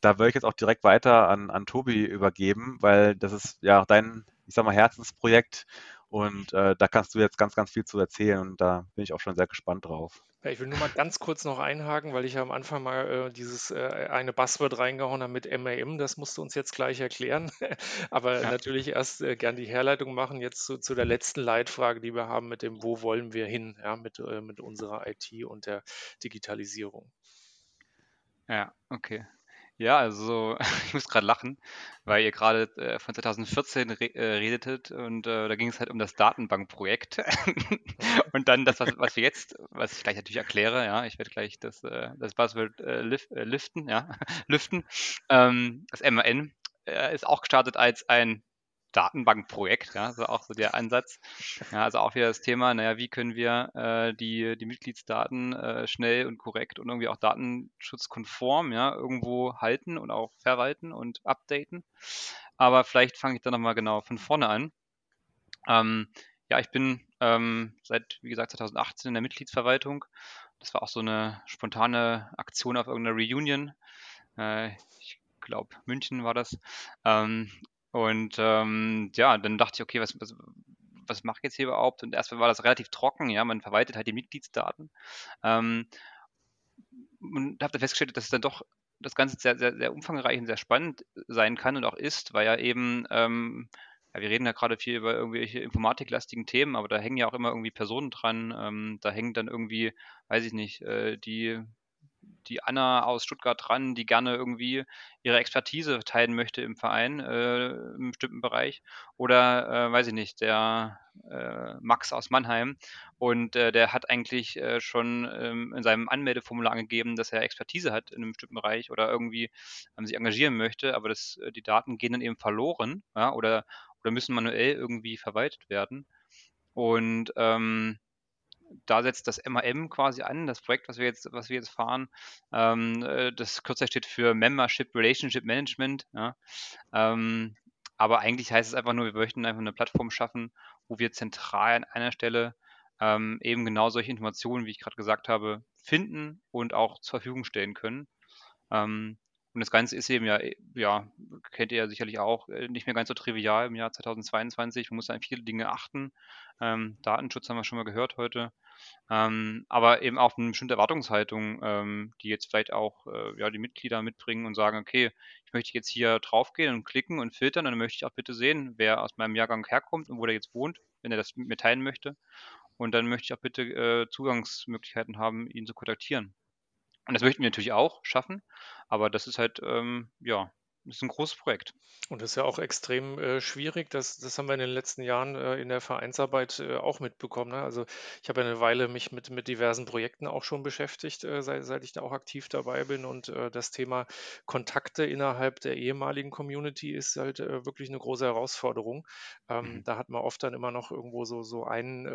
da würde ich jetzt auch direkt weiter an, an Tobi übergeben, weil das ist ja dein, ich sag mal, Herzensprojekt und äh, da kannst du jetzt ganz, ganz viel zu erzählen und da bin ich auch schon sehr gespannt drauf. Ja, ich will nur mal ganz kurz noch einhaken, weil ich ja am Anfang mal äh, dieses äh, eine Buzzword reingehauen habe mit MAM. Das musst du uns jetzt gleich erklären. Aber ja. natürlich erst äh, gern die Herleitung machen jetzt zu, zu, der letzten Leitfrage, die wir haben mit dem Wo wollen wir hin, ja, mit, äh, mit unserer IT und der Digitalisierung. Ja, okay. Ja, also ich muss gerade lachen, weil ihr gerade äh, von 2014 re äh, redetet und äh, da ging es halt um das Datenbankprojekt. und dann das, was, was, wir jetzt, was ich gleich natürlich erkläre, ja, ich werde gleich das, äh, das Buzzword äh, lif äh, liften, ja, lüften. Ähm, das MAN ist auch gestartet als ein Datenbankprojekt, ja, so auch so der Ansatz. Ja, also auch wieder das Thema, naja, wie können wir äh, die, die Mitgliedsdaten äh, schnell und korrekt und irgendwie auch datenschutzkonform ja, irgendwo halten und auch verwalten und updaten. Aber vielleicht fange ich dann nochmal genau von vorne an. Ähm, ja, ich bin ähm, seit, wie gesagt, 2018 in der Mitgliedsverwaltung. Das war auch so eine spontane Aktion auf irgendeiner Reunion. Äh, ich glaube, München war das. Ähm, und ähm, ja, dann dachte ich, okay, was, was, was mache ich jetzt hier überhaupt? Und erstmal war das relativ trocken, ja, man verwaltet halt die Mitgliedsdaten. Ähm, und habe dann festgestellt, dass es dann doch das Ganze sehr, sehr, sehr umfangreich und sehr spannend sein kann und auch ist, weil ja eben, ähm, ja, wir reden ja gerade viel über irgendwelche informatiklastigen Themen, aber da hängen ja auch immer irgendwie Personen dran. Ähm, da hängen dann irgendwie, weiß ich nicht, äh, die die Anna aus Stuttgart dran, die gerne irgendwie ihre Expertise teilen möchte im Verein, äh, im bestimmten Bereich. Oder, äh, weiß ich nicht, der äh, Max aus Mannheim. Und äh, der hat eigentlich äh, schon ähm, in seinem Anmeldeformular angegeben, dass er Expertise hat in einem bestimmten Bereich oder irgendwie ähm, sich engagieren möchte, aber das, äh, die Daten gehen dann eben verloren ja, oder, oder müssen manuell irgendwie verwaltet werden. Und ähm, da setzt das MAM quasi an, das Projekt, was wir jetzt, was wir jetzt fahren. Ähm, äh, das kürzer steht für Membership Relationship Management. Ja. Ähm, aber eigentlich heißt es einfach nur, wir möchten einfach eine Plattform schaffen, wo wir zentral an einer Stelle ähm, eben genau solche Informationen, wie ich gerade gesagt habe, finden und auch zur Verfügung stellen können. Ähm, und das Ganze ist eben ja, ja, kennt ihr ja sicherlich auch, äh, nicht mehr ganz so trivial im Jahr 2022. Man muss an viele Dinge achten. Ähm, Datenschutz haben wir schon mal gehört heute. Ähm, aber eben auch eine bestimmte Erwartungshaltung, ähm, die jetzt vielleicht auch äh, ja, die Mitglieder mitbringen und sagen, okay, ich möchte jetzt hier draufgehen und klicken und filtern und dann möchte ich auch bitte sehen, wer aus meinem Jahrgang herkommt und wo der jetzt wohnt, wenn er das mit mir teilen möchte. Und dann möchte ich auch bitte äh, Zugangsmöglichkeiten haben, ihn zu kontaktieren. Und das möchten wir natürlich auch schaffen, aber das ist halt, ähm, ja, ist ein großes Projekt. Und das ist ja auch extrem äh, schwierig. Das, das haben wir in den letzten Jahren äh, in der Vereinsarbeit äh, auch mitbekommen. Ne? Also ich habe ja eine Weile mich mit, mit diversen Projekten auch schon beschäftigt, äh, seit, seit ich da auch aktiv dabei bin. Und äh, das Thema Kontakte innerhalb der ehemaligen Community ist halt äh, wirklich eine große Herausforderung. Ähm, mhm. Da hat man oft dann immer noch irgendwo so, so einen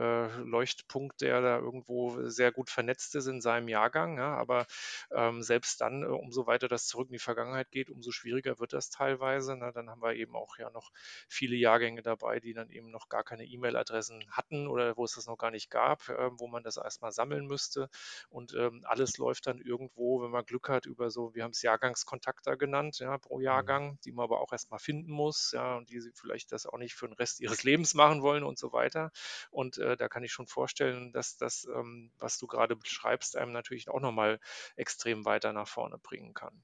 Leuchtpunkt, der da irgendwo sehr gut vernetzt ist in seinem Jahrgang. Ja? Aber ähm, selbst dann, umso weiter das zurück in die Vergangenheit geht, umso schwieriger wird das teilweise. Ne? Dann haben wir eben auch ja noch viele Jahrgänge dabei, die dann eben noch gar keine E-Mail-Adressen hatten oder wo es das noch gar nicht gab, äh, wo man das erstmal sammeln müsste. Und ähm, alles läuft dann irgendwo, wenn man Glück hat, über so, wir haben es Jahrgangskontakter genannt, ja, pro mhm. Jahrgang, die man aber auch erstmal finden muss, ja, und die sie vielleicht das auch nicht für den Rest ihres Lebens machen wollen und so weiter. Und äh, da kann ich schon vorstellen, dass das, ähm, was du gerade beschreibst, einem natürlich auch nochmal extrem weiter nach vorne bringen kann.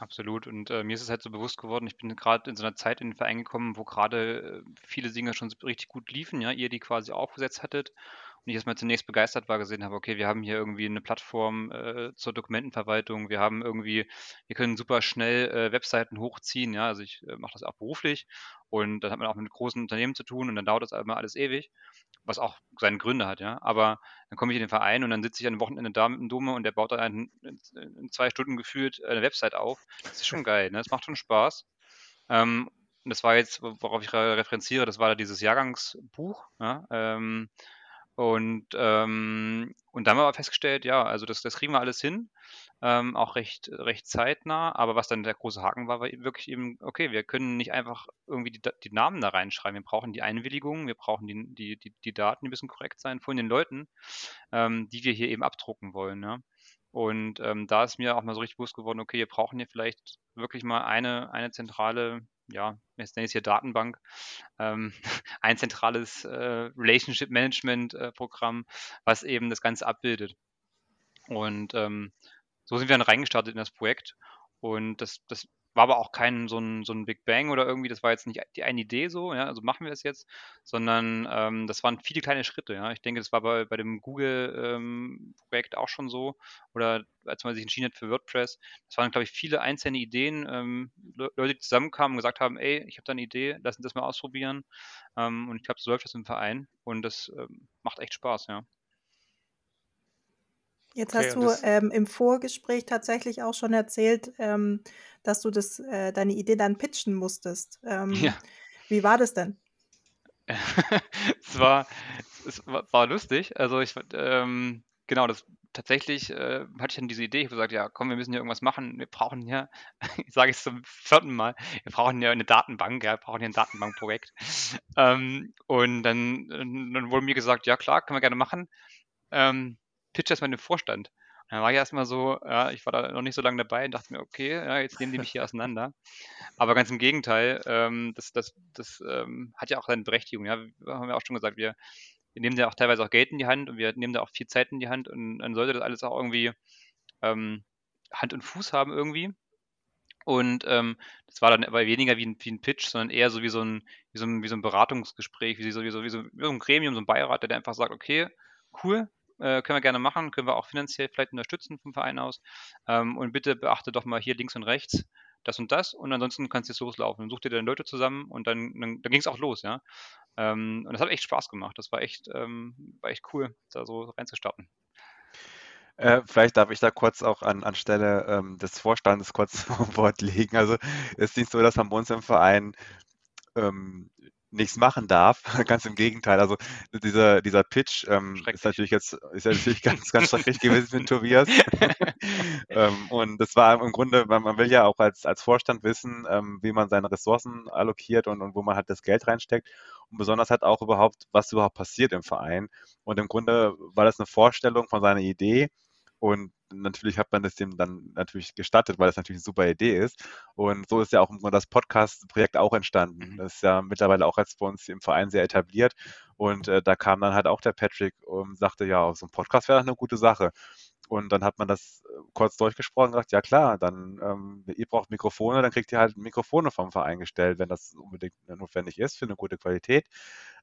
Absolut. Und äh, mir ist es halt so bewusst geworden, ich bin gerade in so einer Zeit in den Verein gekommen, wo gerade äh, viele Dinge schon richtig gut liefen, ja, ihr die quasi aufgesetzt hattet. Und ich erstmal zunächst begeistert war, gesehen habe, okay, wir haben hier irgendwie eine Plattform äh, zur Dokumentenverwaltung, wir haben irgendwie, wir können super schnell äh, Webseiten hochziehen, ja, also ich äh, mache das auch beruflich und dann hat man auch mit großen Unternehmen zu tun und dann dauert das immer alles ewig was auch seine Gründe hat, ja. Aber dann komme ich in den Verein und dann sitze ich an einem Wochenende da mit dem Dumme und der baut da in, in, zwei Stunden gefühlt eine Website auf. Das ist schon geil, ne? Das macht schon Spaß. Ähm, das war jetzt, worauf ich referenziere, das war da dieses Jahrgangsbuch, ja. Ähm, und, ähm, und dann haben wir aber festgestellt, ja, also das, das kriegen wir alles hin ähm, auch recht, recht zeitnah. Aber was dann der große Haken war, war wirklich eben, okay, wir können nicht einfach irgendwie die, die Namen da reinschreiben. Wir brauchen die Einwilligung, wir brauchen die, die, die, die Daten, die müssen korrekt sein von den Leuten, ähm, die wir hier eben abdrucken wollen. Ja? Und ähm, da ist mir auch mal so richtig bewusst geworden, okay, wir brauchen hier vielleicht wirklich mal eine, eine zentrale, ja, jetzt nenne ich es hier Datenbank, ähm, ein zentrales äh, Relationship Management äh, Programm, was eben das Ganze abbildet. Und ähm, so sind wir dann reingestartet in das Projekt. Und das, das war aber auch kein so ein, so ein Big Bang oder irgendwie, das war jetzt nicht die eine Idee so, ja, also machen wir es jetzt, sondern ähm, das waren viele kleine Schritte, ja. Ich denke, das war bei, bei dem Google-Projekt ähm, auch schon so, oder als man sich entschieden hat für WordPress, das waren, glaube ich, viele einzelne Ideen, ähm, Leute, die zusammenkamen und gesagt haben, ey, ich habe da eine Idee, lass uns das mal ausprobieren. Ähm, und ich glaube, so läuft das im Verein und das ähm, macht echt Spaß, ja. Jetzt Okay, hast du ähm, im Vorgespräch tatsächlich auch schon erzählt, ähm, dass du das, äh, deine Idee dann pitchen musstest. Ähm, Ja. wie war das denn? Es war, es war, war lustig. Also ich, ähm, genau, das tatsächlich äh, hatte ich dann diese Idee, ich habe gesagt, ja, komm, wir müssen hier irgendwas machen. Wir brauchen ja, ich sage es zum vierten Mal, wir brauchen ja eine Datenbank, ja, wir brauchen hier ein Datenbankprojekt. Ähm, und dann, dann wurde mir gesagt, ja klar, können wir gerne machen. Ähm, pitch erstmal den Vorstand. Und dann war ich erstmal so, ja, ich war da noch nicht so lange dabei und dachte mir, okay, ja, jetzt nehmen die mich hier auseinander. Aber ganz im Gegenteil, ähm, das, das, das ähm, hat ja auch seine Berechtigung. Ja, wir haben ja auch schon gesagt, wir, wir nehmen da auch teilweise auch Geld in die Hand und wir nehmen da auch viel Zeit in die Hand und dann sollte das alles auch irgendwie ähm, Hand und Fuß haben irgendwie. Und ähm, das war dann aber weniger wie ein, wie ein Pitch, sondern eher so wie so ein, wie so ein, wie so ein Beratungsgespräch, wie so, wie, so, wie, so, wie so ein Gremium, so ein Beirat, der einfach sagt, okay, cool, äh, können wir gerne machen, können wir auch finanziell vielleicht unterstützen vom Verein aus. Ähm, und bitte beachte doch mal hier links und rechts das und das und ansonsten kannst du jetzt loslaufen. Such dir deine Leute zusammen und dann, dann, dann ging es auch los, ja. Ähm, und das hat echt Spaß gemacht. Das war echt, ähm, war echt cool, da so reinzustarten. Äh, vielleicht darf ich da kurz auch an, anstelle ähm, des Vorstandes kurz vor Wort legen. Also es ist nicht so, dass man bei uns im Verein ähm, nichts machen darf. ganz im Gegenteil. Also dieser, dieser Pitch ähm, ist natürlich jetzt ist natürlich ganz, ganz schrecklich gewesen für Tobias. ähm, und das war im Grunde, man, man, will ja auch als, als Vorstand wissen, ähm, wie man seine Ressourcen allokiert und, und wo man halt das Geld reinsteckt. Und besonders halt auch überhaupt, was überhaupt passiert im Verein. Und im Grunde war das eine Vorstellung von seiner Idee. Und natürlich hat man das dem dann natürlich gestattet, weil das natürlich eine super Idee ist. Und so ist ja auch das Podcast-Projekt auch entstanden. Mhm. Das ist ja mittlerweile auch als bei uns im Verein sehr etabliert. Und äh, da kam dann halt auch der Patrick und sagte, ja, so ein Podcast wäre eine gute Sache. Und dann hat man das äh, kurz durchgesprochen und gesagt, ja klar, dann ähm, ihr braucht Mikrofone, dann kriegt ihr halt Mikrofone vom Verein gestellt, wenn das unbedingt notwendig ist für eine gute Qualität.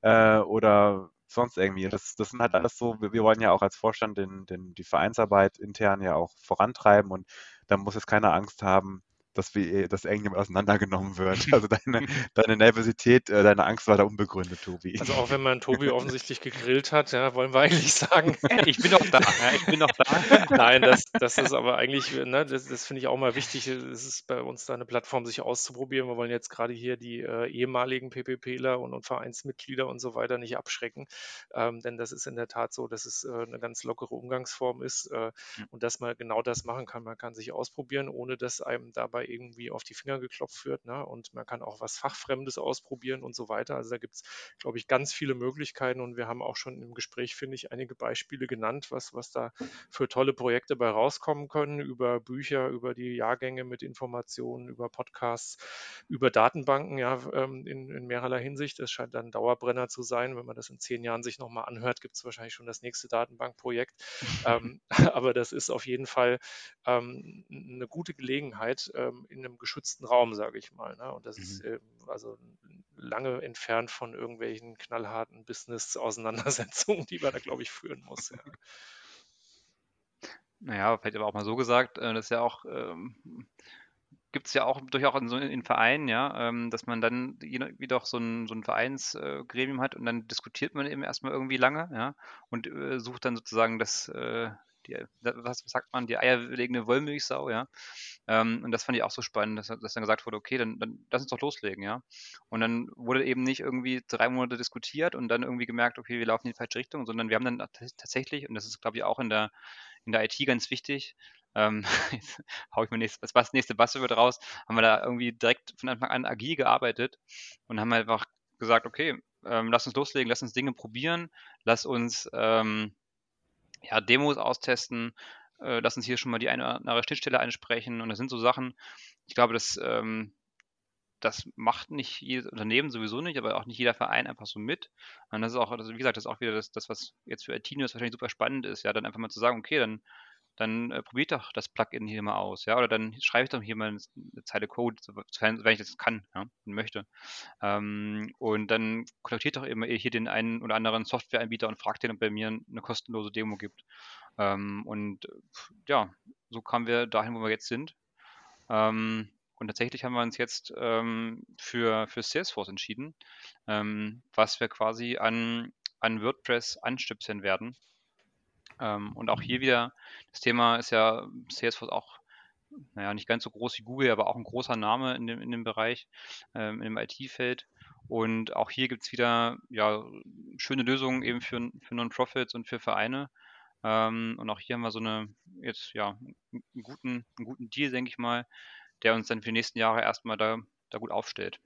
Äh, oder sonst irgendwie. Das, das sind halt alles so, wir, wir wollen ja auch als Vorstand den, den, die Vereinsarbeit intern ja auch vorantreiben und da muss jetzt keiner Angst haben, dass, wir, dass irgendjemand auseinandergenommen wird. Also deine, deine Nervosität, äh, deine Angst war da unbegründet, Tobi. Also auch wenn man Tobi offensichtlich gegrillt hat, ja, wollen wir eigentlich sagen. Ich bin noch da, ja, ich bin noch da. Nein, das, das ist aber eigentlich, ne, das, das finde ich auch mal wichtig. Es ist bei uns da eine Plattform, sich auszuprobieren. Wir wollen jetzt gerade hier die äh, ehemaligen PPPler und, und, Vereinsmitglieder und so weiter nicht abschrecken. Ähm, denn das ist in der Tat so, dass es äh, eine ganz lockere Umgangsform ist äh, mhm. und dass man genau das machen kann. Man kann sich ausprobieren, ohne dass einem dabei irgendwie auf die Finger geklopft wird. Ne? Und man kann auch was Fachfremdes ausprobieren und so weiter. Also da gibt es, glaube ich, ganz viele Möglichkeiten und wir haben auch schon im Gespräch, finde ich, einige Beispiele genannt, was, was da für tolle Projekte bei rauskommen können, über Bücher, über die Jahrgänge mit Informationen, über Podcasts, über Datenbanken, ja, ähm, in, in mehrerlei Hinsicht. Es scheint dann Dauerbrenner zu sein. Wenn man das in zehn Jahren sich nochmal anhört, gibt es wahrscheinlich schon das nächste Datenbankprojekt. ähm, aber das ist auf jeden Fall ähm, eine gute Gelegenheit ähm, in einem geschützten Raum, sage ich mal. Ne? Und das mhm. ist äh, also lange entfernt von irgendwelchen knallharten Business-Auseinandersetzungen, die man da, glaube ich, führen muss. Ja. Naja, vielleicht aber auch mal so gesagt, äh, das ist ja auch ähm, gibt es ja auch durchaus in, so, in Vereinen, ja, ähm, dass man dann wie doch so ein, so ein Vereinsgremium äh, hat und dann diskutiert man eben erstmal irgendwie lange, ja, und äh, sucht dann sozusagen das, äh, die, was sagt man, die eierlegende Wollmilchsau, ja. Ähm, und das fand ich auch so spannend, dass, dass dann gesagt wurde, okay, dann, dann lass uns doch loslegen, ja. Und dann wurde eben nicht irgendwie drei Monate diskutiert und dann irgendwie gemerkt, okay, wir laufen in die falsche Richtung, sondern wir haben dann tatsächlich, und das ist, glaube ich, auch in der, in der IT ganz wichtig, ähm, jetzt hau ich mir nächstes, was, was nächste Buzzword raus, haben wir da irgendwie direkt von Anfang an agil gearbeitet und haben einfach gesagt, okay, ähm, lass uns loslegen, lass uns Dinge probieren, lass uns ähm, ja, Demos austesten, äh, lass uns hier schon mal die eine oder andere Schnittstelle einsprechen und das sind so Sachen, ich glaube, das, ähm, das macht nicht jedes Unternehmen sowieso nicht, aber auch nicht jeder Verein einfach so mit. Und das ist auch, also wie gesagt, das ist auch wieder das, das was jetzt für IT-News wahrscheinlich super spannend ist, ja, dann einfach mal zu sagen, okay, dann dann äh, probiert doch das Plugin hier mal aus, ja, oder dann schreibe ich doch hier mal eine, Zeile Code, wenn ich das kann, ja, und möchte. Ähm, und dann kontaktiert doch immer hier den einen oder anderen Softwareanbieter und fragt den, ob bei mir eine kostenlose Demo gibt. Ähm, und ja, so kamen wir dahin, wo wir jetzt sind. Ähm, und tatsächlich haben wir uns jetzt ähm, für, für Salesforce entschieden, ähm, was wir quasi an, an WordPress anstöpseln werden. Ähm, und auch hier wieder, das Thema ist ja Salesforce auch, naja, nicht ganz so groß wie Google, aber auch ein großer Name in dem, in dem Bereich, ähm, im IT-Feld. Und auch hier gibt es wieder ja, schöne Lösungen eben für, für Non-Profits und für Vereine. Ähm, und auch hier haben wir so eine, jetzt ja, einen guten, einen guten Deal, denke ich mal, der uns dann für die nächsten Jahre erstmal da, da gut aufstellt.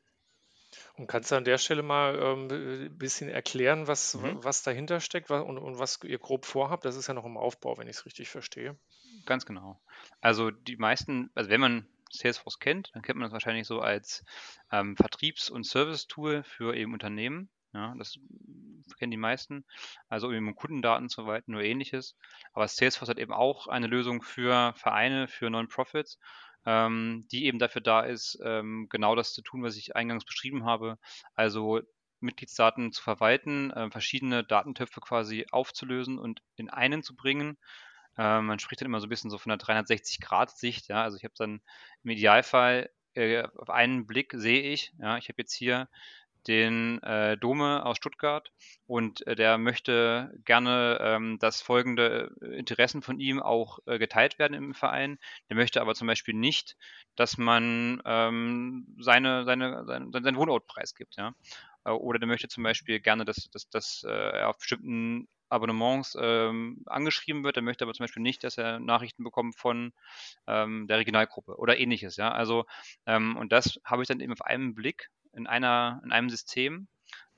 Und kannst du an der Stelle mal ähm, ein bisschen erklären, was, mhm. was dahinter steckt und, und was ihr grob vorhabt? Das ist ja noch im Aufbau, wenn ich es richtig verstehe. Ganz genau. Also die meisten, also wenn man Salesforce kennt, dann kennt man das wahrscheinlich so als ähm, Vertriebs- und Service-Tool für eben Unternehmen. Ja, das kennen die meisten. Also eben Kundendaten zu weiter, nur ähnliches. Aber Salesforce hat eben auch eine Lösung für Vereine, für Non-Profits ähm, die eben dafür da ist, ähm, genau das zu tun, was ich eingangs beschrieben habe. Also Mitgliedsdaten zu verwalten, äh, verschiedene Datentöpfe quasi aufzulösen und in einen zu bringen. Äh, man spricht dann immer so ein bisschen so von einer 360-Grad-Sicht. Ja? Also ich habe dann im Idealfall äh, auf einen Blick sehe ich, ja, ich habe jetzt hier den äh, Dome aus Stuttgart und äh, der möchte gerne, ähm, dass folgende äh, Interessen von ihm auch äh, geteilt werden im Verein. Der möchte aber zum Beispiel nicht, dass man ähm, seine, seine, sein, seinen Wohnort preisgibt. Ja? Äh, oder der möchte zum Beispiel gerne, dass, dass, dass äh, er auf bestimmten Abonnements ähm, angeschrieben wird. Er möchte aber zum Beispiel nicht, dass er Nachrichten bekommt von ähm, der Regionalgruppe oder ähnliches. Ja, also ähm, und das habe ich dann eben auf einen Blick in, einer, in einem System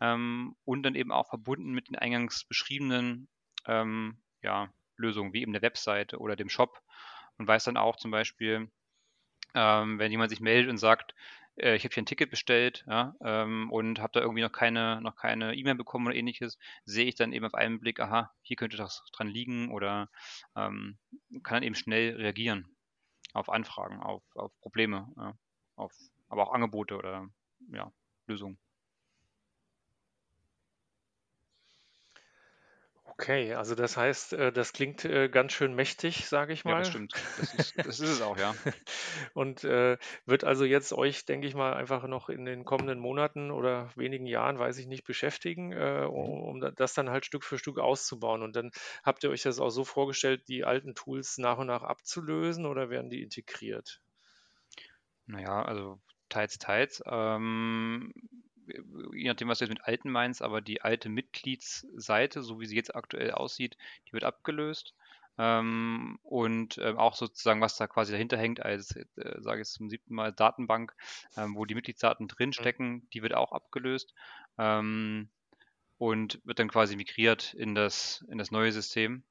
ähm, und dann eben auch verbunden mit den eingangs beschriebenen ähm, ja, Lösungen, wie eben der Webseite oder dem Shop. Und weiß dann auch zum Beispiel, ähm, wenn jemand sich meldet und sagt, äh, ich habe hier ein Ticket bestellt ja, ähm, und habe da irgendwie noch keine noch keine E-Mail bekommen oder ähnliches, sehe ich dann eben auf einen Blick, aha, hier könnte das dran liegen oder ähm, kann dann eben schnell reagieren auf Anfragen, auf, auf Probleme, ja, auf, aber auch Angebote oder ja, Lösung. Okay, also das heißt, äh, das klingt, äh, ganz schön mächtig, sage ich Ja, das mal. stimmt. Das ist das ist es auch, ja. Und, äh, wird also jetzt euch, denke ich mal, einfach noch in den kommenden Monaten oder wenigen Jahren, weiß ich nicht, beschäftigen, äh, Mhm. um das dann halt Stück für Stück auszubauen. Und dann habt ihr euch das auch so vorgestellt, die alten Tools nach und nach abzulösen oder werden die integriert? Na ja, also teils, teils. Ähm, je nachdem, was du jetzt mit alten meinst, aber die alte Mitgliedsseite, so wie sie jetzt aktuell aussieht, die wird abgelöst. Ähm, und ähm, auch sozusagen, was da quasi dahinter hängt, als, äh, sage ich es zum siebten Mal, Datenbank, ähm, wo die Mitgliedsdaten Mhm. drinstecken, die wird auch abgelöst ähm, und wird dann quasi migriert in das, in das neue System.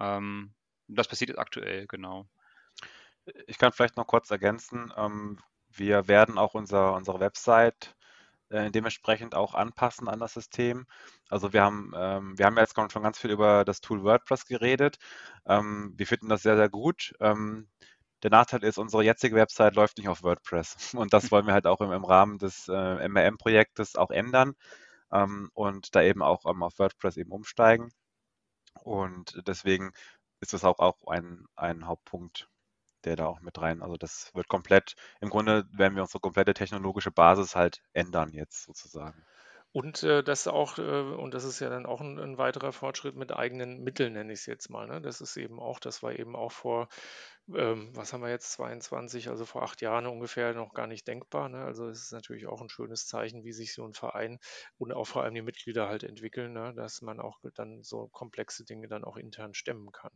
Ähm, das passiert jetzt aktuell, genau. Ich kann vielleicht noch kurz ergänzen, ähm, wir werden auch unser, unsere Website äh, dementsprechend auch anpassen an das System. Also wir haben, ähm, wir haben jetzt schon ganz viel über das Tool WordPress geredet. Ähm, wir finden das sehr, sehr gut. Ähm, der Nachteil ist, unsere jetzige Website läuft nicht auf WordPress. Und das wollen wir halt auch im, im Rahmen des äh, MRM-Projektes auch ändern ähm, und da eben auch ähm, auf WordPress eben umsteigen. Und deswegen ist das auch, auch ein, ein Hauptpunkt der da auch mit rein. Also das wird komplett, im Grunde werden wir unsere komplette technologische Basis halt ändern jetzt sozusagen. Und äh, das auch, äh, und das ist ja dann auch ein, ein weiterer Fortschritt mit eigenen Mitteln, nenne ich es jetzt mal. Ne? Das ist eben auch, das war eben auch vor, ähm, was haben wir jetzt, 22, also vor acht Jahren ungefähr noch gar nicht denkbar. Ne? Also es ist natürlich auch ein schönes Zeichen, wie sich so ein Verein und auch vor allem die Mitglieder halt entwickeln, ne? dass man auch dann so komplexe Dinge dann auch intern stemmen kann.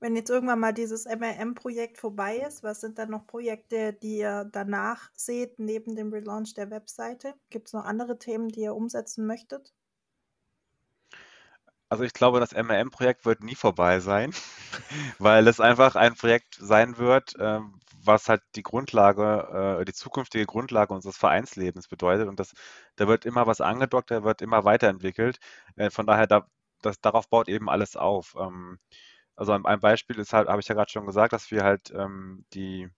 Wenn jetzt irgendwann mal dieses MRM-Projekt vorbei ist, was sind dann noch Projekte, die ihr danach seht, neben dem Relaunch der Webseite? Gibt es noch andere Themen, die ihr umsetzen möchtet? Also ich glaube, das MRM-Projekt wird nie vorbei sein, weil es einfach ein Projekt sein wird, ähm, was halt die Grundlage, äh, die zukünftige Grundlage unseres Vereinslebens bedeutet. Und das, da wird immer was angedockt, da wird immer weiterentwickelt. Äh, von daher, da, das, darauf baut eben alles auf. Also ein, ein Beispiel ist halt, habe ich ja gerade schon gesagt, dass wir halt ähm, die,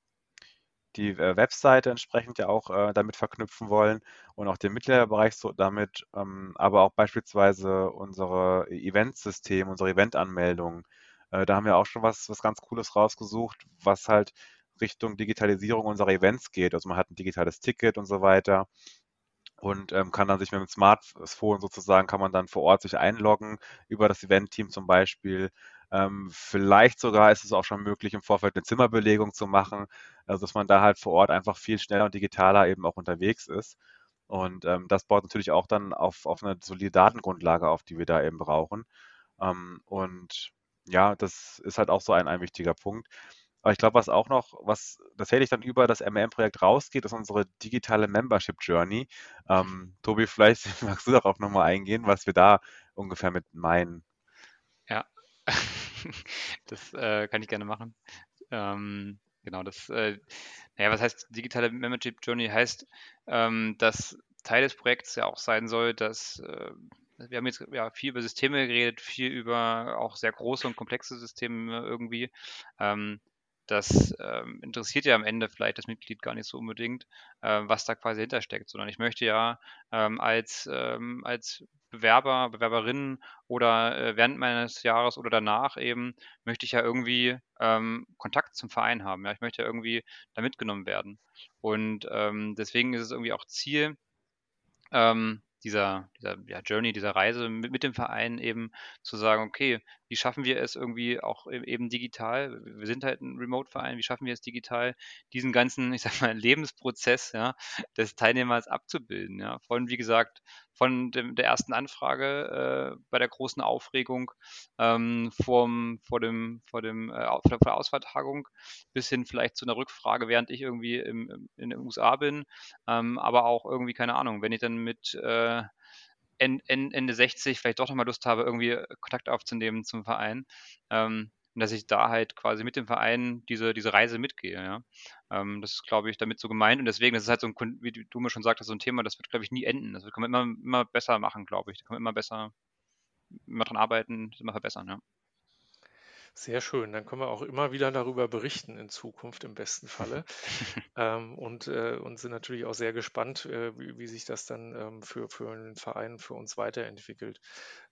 die äh, Webseite entsprechend ja auch äh, damit verknüpfen wollen und auch den Mitgliederbereich so damit, ähm, aber auch beispielsweise unsere Eventsystem, unsere Eventanmeldung. Äh, da haben wir auch schon was, was ganz Cooles rausgesucht, was halt Richtung Digitalisierung unserer Events geht. Also man hat ein digitales Ticket und so weiter und ähm, kann dann sich mit dem Smartphone sozusagen, kann man dann vor Ort sich einloggen über das Event-Team zum Beispiel. Ähm, vielleicht sogar ist es auch schon möglich, im Vorfeld eine Zimmerbelegung zu machen, also dass man da halt vor Ort einfach viel schneller und digitaler eben auch unterwegs ist. Und ähm, das baut natürlich auch dann auf, auf eine solide Datengrundlage auf, die wir da eben brauchen. Ähm, und ja, das ist halt auch so ein, ein wichtiger Punkt. Aber ich glaube, was auch noch, was tatsächlich dann über das MM-Projekt rausgeht, ist unsere digitale Membership Journey. Ähm, Tobi, vielleicht magst du darauf nochmal eingehen, was wir da ungefähr mit meinen. Ja, das äh, kann ich gerne machen. Ähm, genau, das, äh, naja, was heißt digitale Membership Journey? Heißt, ähm, dass Teil des Projekts ja auch sein soll, dass äh, wir haben jetzt ja viel über Systeme geredet, viel über auch sehr große und komplexe Systeme irgendwie. Ähm, das ähm, interessiert ja am Ende vielleicht das Mitglied gar nicht so unbedingt, äh, was da quasi hintersteckt, sondern ich möchte ja ähm, als, ähm, als Bewerber, Bewerberinnen oder äh, während meines Jahres oder danach eben, möchte ich ja irgendwie ähm, Kontakt zum Verein haben. Ja? Ich möchte ja irgendwie da mitgenommen werden. Und ähm, deswegen ist es irgendwie auch Ziel, ähm, dieser, dieser ja, Journey, dieser Reise mit, mit, dem Verein eben zu sagen, okay, wie schaffen wir es irgendwie auch e-, eben digital, wir sind halt ein Remote-Verein, wie schaffen wir es digital, diesen ganzen, ich sag mal, Lebensprozess ja, des Teilnehmers abzubilden. Ja. Von, wie gesagt, von dem, der ersten Anfrage äh, bei der großen Aufregung ähm, vorm, vor, dem, vor, dem, äh, vor der Auswahltagung bis hin vielleicht zu einer Rückfrage, während ich irgendwie im, in den USA bin, ähm, aber auch irgendwie, keine Ahnung, wenn ich dann mit äh, Ende 60 vielleicht doch nochmal Lust habe, irgendwie Kontakt aufzunehmen zum Verein. Ähm, und dass ich da halt quasi mit dem Verein diese, diese Reise mitgehe. Ja? Ähm, das ist, glaube ich, damit so gemeint. Und deswegen, das ist halt so ein, wie du mir schon sagtest, so ein Thema, das wird, glaube ich, nie enden. Das kann man immer, immer besser machen, glaube ich. Da kann man immer besser, immer dran arbeiten, immer verbessern, ja. Sehr schön. Dann können wir auch immer wieder darüber berichten in Zukunft im besten Falle. ähm, und, äh, und sind natürlich auch sehr gespannt, äh, wie, wie, sich das dann ähm, für, für den Verein, für uns weiterentwickelt.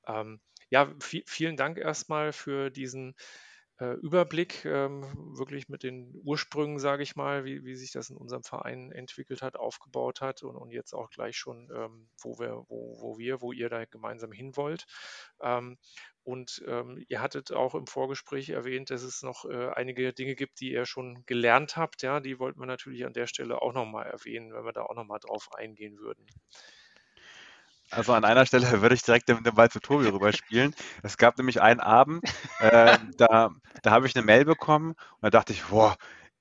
Ähm, ja, vielen Dank erstmal für diesen äh, Überblick, ähm, wirklich mit den Ursprüngen, sage ich mal, wie, wie sich das in unserem Verein entwickelt hat, aufgebaut hat und, und jetzt auch gleich schon, ähm, wo wir, wo, wo wir, wo ihr da gemeinsam hin wollt. Und ähm, ihr hattet auch im Vorgespräch erwähnt, dass es noch äh, einige Dinge gibt, die ihr schon gelernt habt. Ja, die wollten wir natürlich an der Stelle auch nochmal erwähnen, wenn wir da auch nochmal drauf eingehen würden. Also an einer Stelle würde ich direkt den, den Ball zu Tobi rüberspielen. Es gab nämlich einen Abend, äh, da, da habe ich eine Mail bekommen und da dachte ich, boah,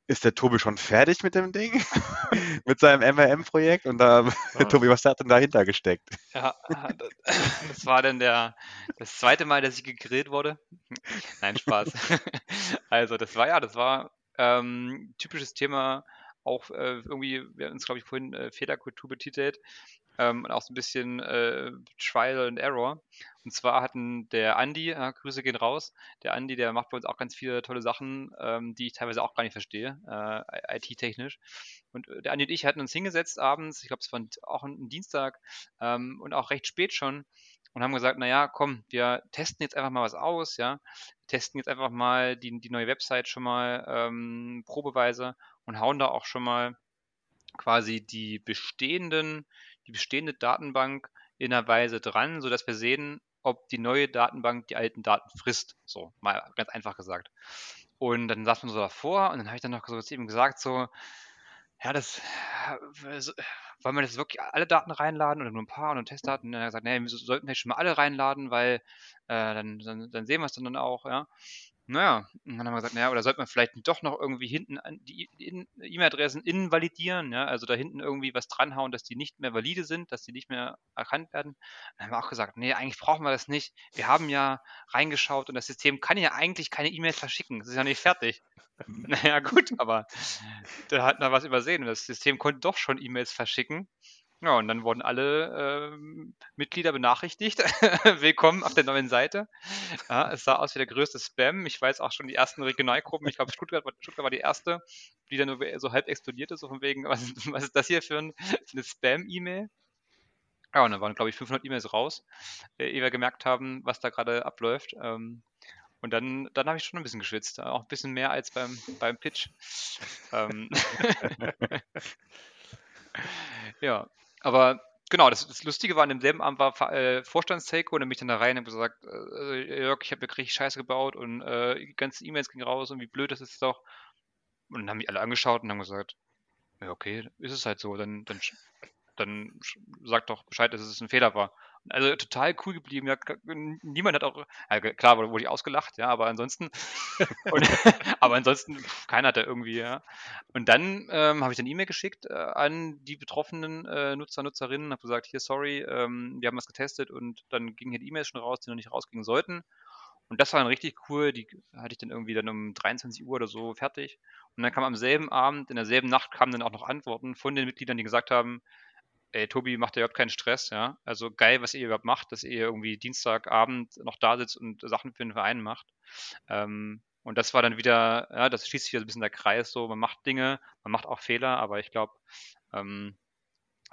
ist der Tobi schon fertig mit dem Ding? mit seinem MRM-Projekt? Und da, ah. Tobi, was hat denn dahinter gesteckt? Ja, das war dann der, das zweite Mal, dass ich gegrillt wurde. Nein, Spaß. Also das war ja, das war ähm, typisches Thema, auch äh, irgendwie, wir haben uns, glaube ich, vorhin äh, Fehlerkultur betitelt ähm, und auch so ein bisschen äh, Trial and Error. Und zwar hatten der Andi, äh, Grüße gehen raus, der Andi, der macht bei uns auch ganz viele tolle Sachen, ähm, die ich teilweise auch gar nicht verstehe, äh, IT-technisch. Und äh, der Andi und ich hatten uns hingesetzt abends, ich glaube, es war auch ein Dienstag ähm, und auch recht spät schon und haben gesagt, naja, komm, wir testen jetzt einfach mal was aus, ja, testen jetzt einfach mal die, die neue Website schon mal ähm, probeweise und hauen da auch schon mal quasi die bestehenden, die bestehende Datenbank in einer Weise dran, sodass wir sehen, ob die neue Datenbank die alten Daten frisst. So, mal ganz einfach gesagt. Und dann saß man so davor und dann habe ich dann noch so eben gesagt, so, ja, das, wollen wir das wirklich alle Daten reinladen oder nur ein paar und Testdaten? Und dann hat er gesagt, nee, wir sollten vielleicht schon mal alle reinladen, weil äh, dann, dann, dann sehen wir es dann auch, ja. Naja, und dann haben wir gesagt, naja, oder sollte man vielleicht doch noch irgendwie hinten die E-Mail-Adressen innen validieren, ja, also da hinten irgendwie was dranhauen, dass die nicht mehr valide sind, dass die nicht mehr erkannt werden. Dann haben wir auch gesagt, nee, eigentlich brauchen wir das nicht. Wir haben ja reingeschaut und das System kann ja eigentlich keine E-Mails verschicken. Das ist ja nicht fertig. naja, gut, aber da hat man was übersehen und das System konnte doch schon E-Mails verschicken. Ja, und dann wurden alle ähm, Mitglieder benachrichtigt. Willkommen auf der neuen Seite. Ja, es sah aus wie der größte Spam. Ich weiß auch schon die ersten Regionalgruppen. Ich glaube, Stuttgart, Stuttgart war die erste, die dann so halb explodierte, so von wegen, was, was ist das hier für, ein, für eine Spam-E-Mail? Ja, und dann waren, glaube ich, 500 E-Mails raus, äh, ehe wir gemerkt haben, was da gerade abläuft. Ähm, und dann, dann habe ich schon ein bisschen geschwitzt. Auch ein bisschen mehr als beim, beim Pitch. ähm, ja, aber genau, das, das, Lustige war, an demselben Abend war äh, und mich dann da rein und gesagt, äh, Jörg, ich habe mir richtig Scheiße gebaut und äh, die ganzen E-Mails gingen raus und wie blöd das ist doch. Und dann haben mich alle angeschaut und haben gesagt, ja, okay, ist es halt so, dann, dann, dann sag doch Bescheid, dass es ein Fehler war. Also total cool geblieben. Ja, niemand hat auch, ja, klar wurde ich ausgelacht, ja, aber ansonsten, und, aber ansonsten, keiner hat da irgendwie, ja. Und dann ähm, habe ich dann E-Mail geschickt äh, an die betroffenen äh, Nutzer, Nutzerinnen, habe gesagt, hier, sorry, ähm, wir haben was getestet und dann gingen hier die E-Mails schon raus, die noch nicht rausgingen sollten. Und das war dann richtig cool. Die hatte ich dann irgendwie dann um 23 Uhr oder so fertig. Und dann kam am selben Abend, in derselben Nacht kamen dann auch noch Antworten von den Mitgliedern, die gesagt haben, ey, Tobi macht ja überhaupt keinen Stress, ja. Also geil, was ihr überhaupt macht, dass ihr irgendwie Dienstagabend noch da sitzt und Sachen für den Verein macht. Ähm, und das war dann wieder, ja, das schließt sich wieder ein bisschen der Kreis, so, man macht Dinge, man macht auch Fehler, aber ich glaube, ähm,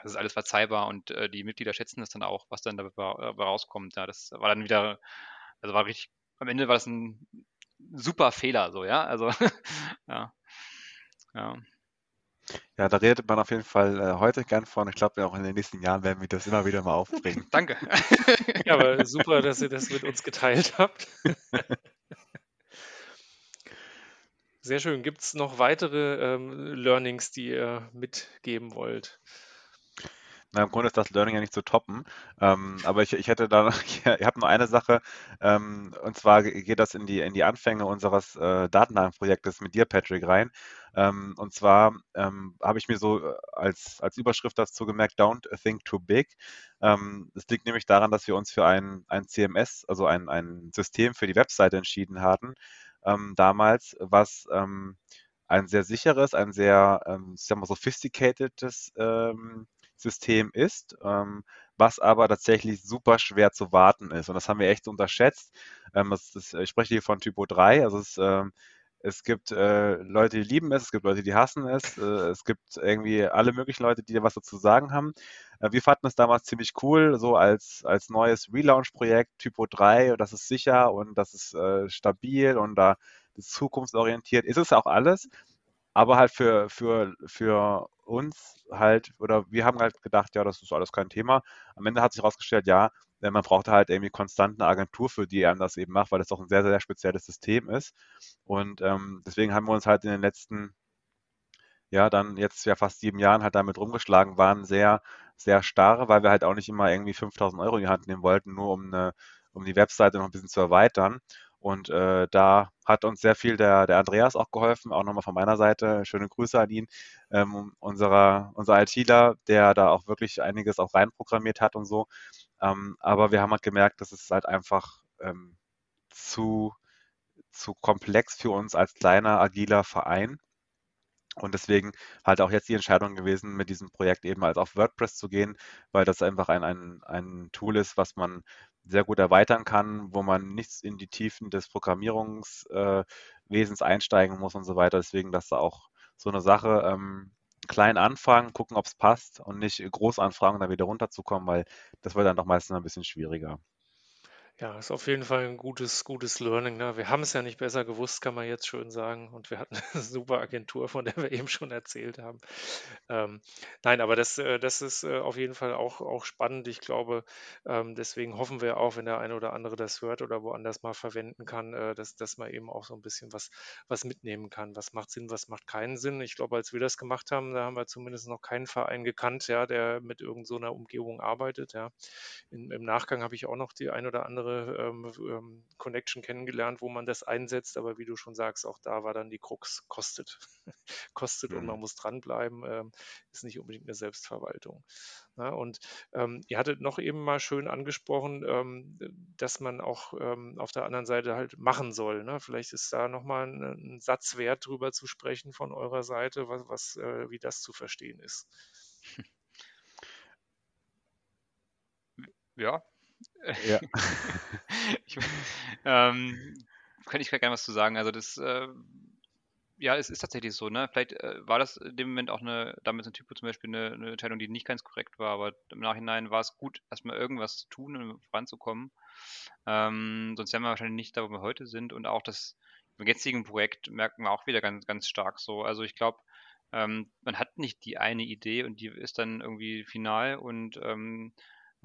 das ist alles verzeihbar und äh, die Mitglieder schätzen das dann auch, was dann dabei rauskommt. Ja, das war dann wieder, also war richtig, am Ende war das ein super Fehler, so, ja, also, ja, ja. Ja, da redet man auf jeden Fall äh, heute gern von. Ich glaube, auch in den nächsten Jahren werden wir das immer wieder mal aufbringen. Danke. ja, aber super, dass ihr das mit uns geteilt habt. Sehr schön. Gibt es noch weitere ähm, Learnings, die ihr mitgeben wollt? Na, im Grunde ist das Learning ja nicht zu toppen. Ähm, aber ich, ich hätte da noch, ich habe nur eine Sache, ähm, und zwar geht das in die, in die Anfänge unseres äh, Datenbankprojektes mit dir, Patrick, rein. Ähm, und zwar ähm, habe ich mir so äh, als, als Überschrift dazu gemerkt, don't think too big. Ähm, das liegt nämlich daran, dass wir uns für ein, ein CMS, also ein, ein System für die Webseite entschieden hatten, ähm, damals, was ähm, ein sehr sicheres, ein sehr, ähm, ich sag mal, sophisticatedes ähm, System ist, ähm, was aber tatsächlich super schwer zu warten ist. Und das haben wir echt unterschätzt. Ähm, das ist, ich spreche hier von Typo 3, also es, ähm, es gibt äh, Leute, die lieben es, es gibt Leute, die hassen es, äh, es gibt irgendwie alle möglichen Leute, die was dazu sagen haben. Äh, wir fanden es damals ziemlich cool, so als, als neues Relaunch-Projekt, Typo 3, und das ist sicher und das ist äh, stabil und da ist zukunftsorientiert. Ist es auch alles, aber halt für, für, für uns halt, oder wir haben halt gedacht, ja, das ist alles kein Thema. Am Ende hat sich herausgestellt, ja, äh, man braucht halt irgendwie konstant eine Agentur, für die einem das eben macht, weil das doch ein sehr, sehr spezielles System ist. Und ähm, deswegen haben wir uns halt in den letzten, ja, dann jetzt ja fast sieben Jahren halt damit rumgeschlagen, waren sehr, sehr starr, weil wir halt auch nicht immer irgendwie 5000 Euro in die Hand nehmen wollten, nur um eine, um die Webseite noch ein bisschen zu erweitern. Und äh, da hat uns sehr viel der, der Andreas auch geholfen, auch nochmal von meiner Seite. Schöne Grüße an ihn, ähm, unserer, unser ITler, der da auch wirklich einiges auch reinprogrammiert hat und so. Ähm, aber wir haben halt gemerkt, dass es halt einfach ähm, zu, zu komplex für uns als kleiner, agiler Verein. Und deswegen halt auch jetzt die Entscheidung gewesen, mit diesem Projekt eben als auf WordPress zu gehen, weil das einfach ein, ein, ein Tool ist, was man sehr gut erweitern kann, wo man nichts in die Tiefen des Programmierungswesens äh, einsteigen muss und so weiter. Deswegen, dass da auch so eine Sache ähm, klein anfangen, gucken, ob es passt und nicht groß anfragen und dann wieder runterzukommen, weil das wird dann doch meistens ein bisschen schwieriger. Ja, ist auf jeden Fall ein gutes, gutes Learning. Ne? Wir haben es ja nicht besser gewusst, kann man jetzt schön sagen. Und wir hatten eine super Agentur, von der wir eben schon erzählt haben. Ähm, nein, aber das, äh, das ist äh, auf jeden Fall auch, auch spannend. Ich glaube, ähm, deswegen hoffen wir auch, wenn der eine oder andere das hört oder woanders mal verwenden kann, äh, dass, dass man eben auch so ein bisschen was, was mitnehmen kann. Was macht Sinn, was macht keinen Sinn. Ich glaube, als wir das gemacht haben, da haben wir zumindest noch keinen Verein gekannt, ja, der mit irgendeiner so Umgebung arbeitet. Ja. In, Im Nachgang habe ich auch noch die ein oder andere andere ähm, ähm, Connection kennengelernt, wo man das einsetzt. Aber wie du schon sagst, auch da war dann die Krux, kostet. kostet mhm. und man muss dranbleiben, ähm, ist nicht unbedingt eine Selbstverwaltung. Ja, und ähm, ihr hattet noch eben mal schön angesprochen, ähm, dass man auch ähm, auf der anderen Seite halt machen soll. Ne? Vielleicht ist da nochmal ein, ein Satz wert, drüber zu sprechen von eurer Seite, was, was äh, wie das zu verstehen ist. Ja, ja. ich, ähm, kann ich gerne was zu sagen. Also das, äh, ja, es ist tatsächlich so, ne? Vielleicht äh, war das in dem Moment auch eine, damals ein Typo zum Beispiel eine, eine, Entscheidung, die nicht ganz korrekt war, aber im Nachhinein war es gut, erstmal irgendwas zu tun, um voranzukommen. Ähm, sonst wären wir wahrscheinlich nicht da, wo wir heute sind. Und auch das im jetzigen Projekt merken wir auch wieder ganz, ganz stark so. Also ich glaube, ähm, man hat nicht die eine Idee und die ist dann irgendwie final und ähm,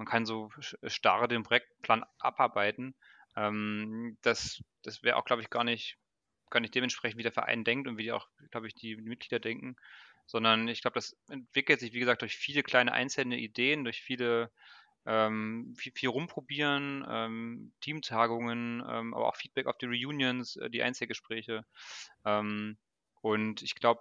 man kann so starr den Projektplan abarbeiten. Ähm, das das wäre auch, glaube ich, gar nicht, gar nicht dementsprechend, wie der Verein denkt und wie auch, glaube ich, die Mitglieder denken, sondern ich glaube, das entwickelt sich, wie gesagt, durch viele kleine einzelne Ideen, durch viele ähm, viel, viel rumprobieren, ähm, Teamtagungen, ähm, aber auch Feedback auf die Reunions, äh, die Einzelgespräche. Ähm, und ich glaube,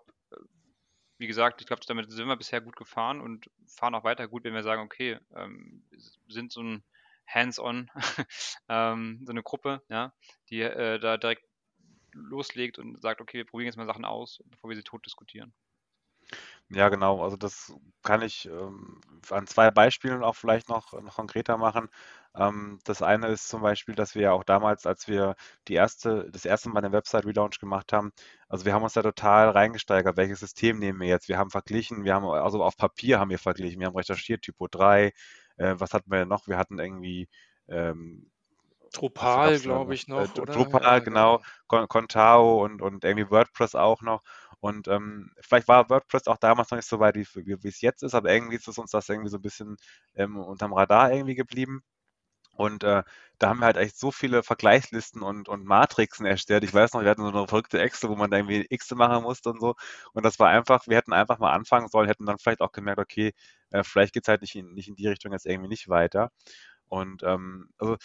wie gesagt, ich glaube, damit sind wir bisher gut gefahren und fahren auch weiter gut, wenn wir sagen, okay, ähm, sind so ein Hands-on, ähm, so eine Gruppe, ja, die äh, da direkt loslegt und sagt, okay, wir probieren jetzt mal Sachen aus, bevor wir sie tot diskutieren. Ja, genau. Also das kann ich ähm, an zwei Beispielen auch vielleicht noch, noch konkreter machen. Ähm, das eine ist zum Beispiel, dass wir ja auch damals, als wir die erste, das erste Mal den Website-Relaunch gemacht haben, also wir haben uns da total reingesteigert, welches System nehmen wir jetzt? Wir haben verglichen, wir haben, also auf Papier haben wir verglichen, wir haben recherchiert, Typo 3, äh, was hatten wir noch? Wir hatten irgendwie ähm, Drupal, glaube ich, noch. Äh, Drupal, ja, genau, genau. Contao und, und irgendwie WordPress auch noch. Und ähm, vielleicht war WordPress auch damals noch nicht so weit, wie, wie, es jetzt ist, aber irgendwie ist es uns das irgendwie so ein bisschen ähm, unterm Radar irgendwie geblieben. Und äh, da haben wir halt echt so viele Vergleichslisten und, und Matrixen erstellt. Ich weiß noch, wir hatten so eine verrückte Excel, wo man da irgendwie X machen musste und so. Und das war einfach, wir hätten einfach mal anfangen sollen, hätten dann vielleicht auch gemerkt, okay, äh, vielleicht geht es halt nicht in, nicht in die Richtung jetzt irgendwie nicht weiter. Und ähm, also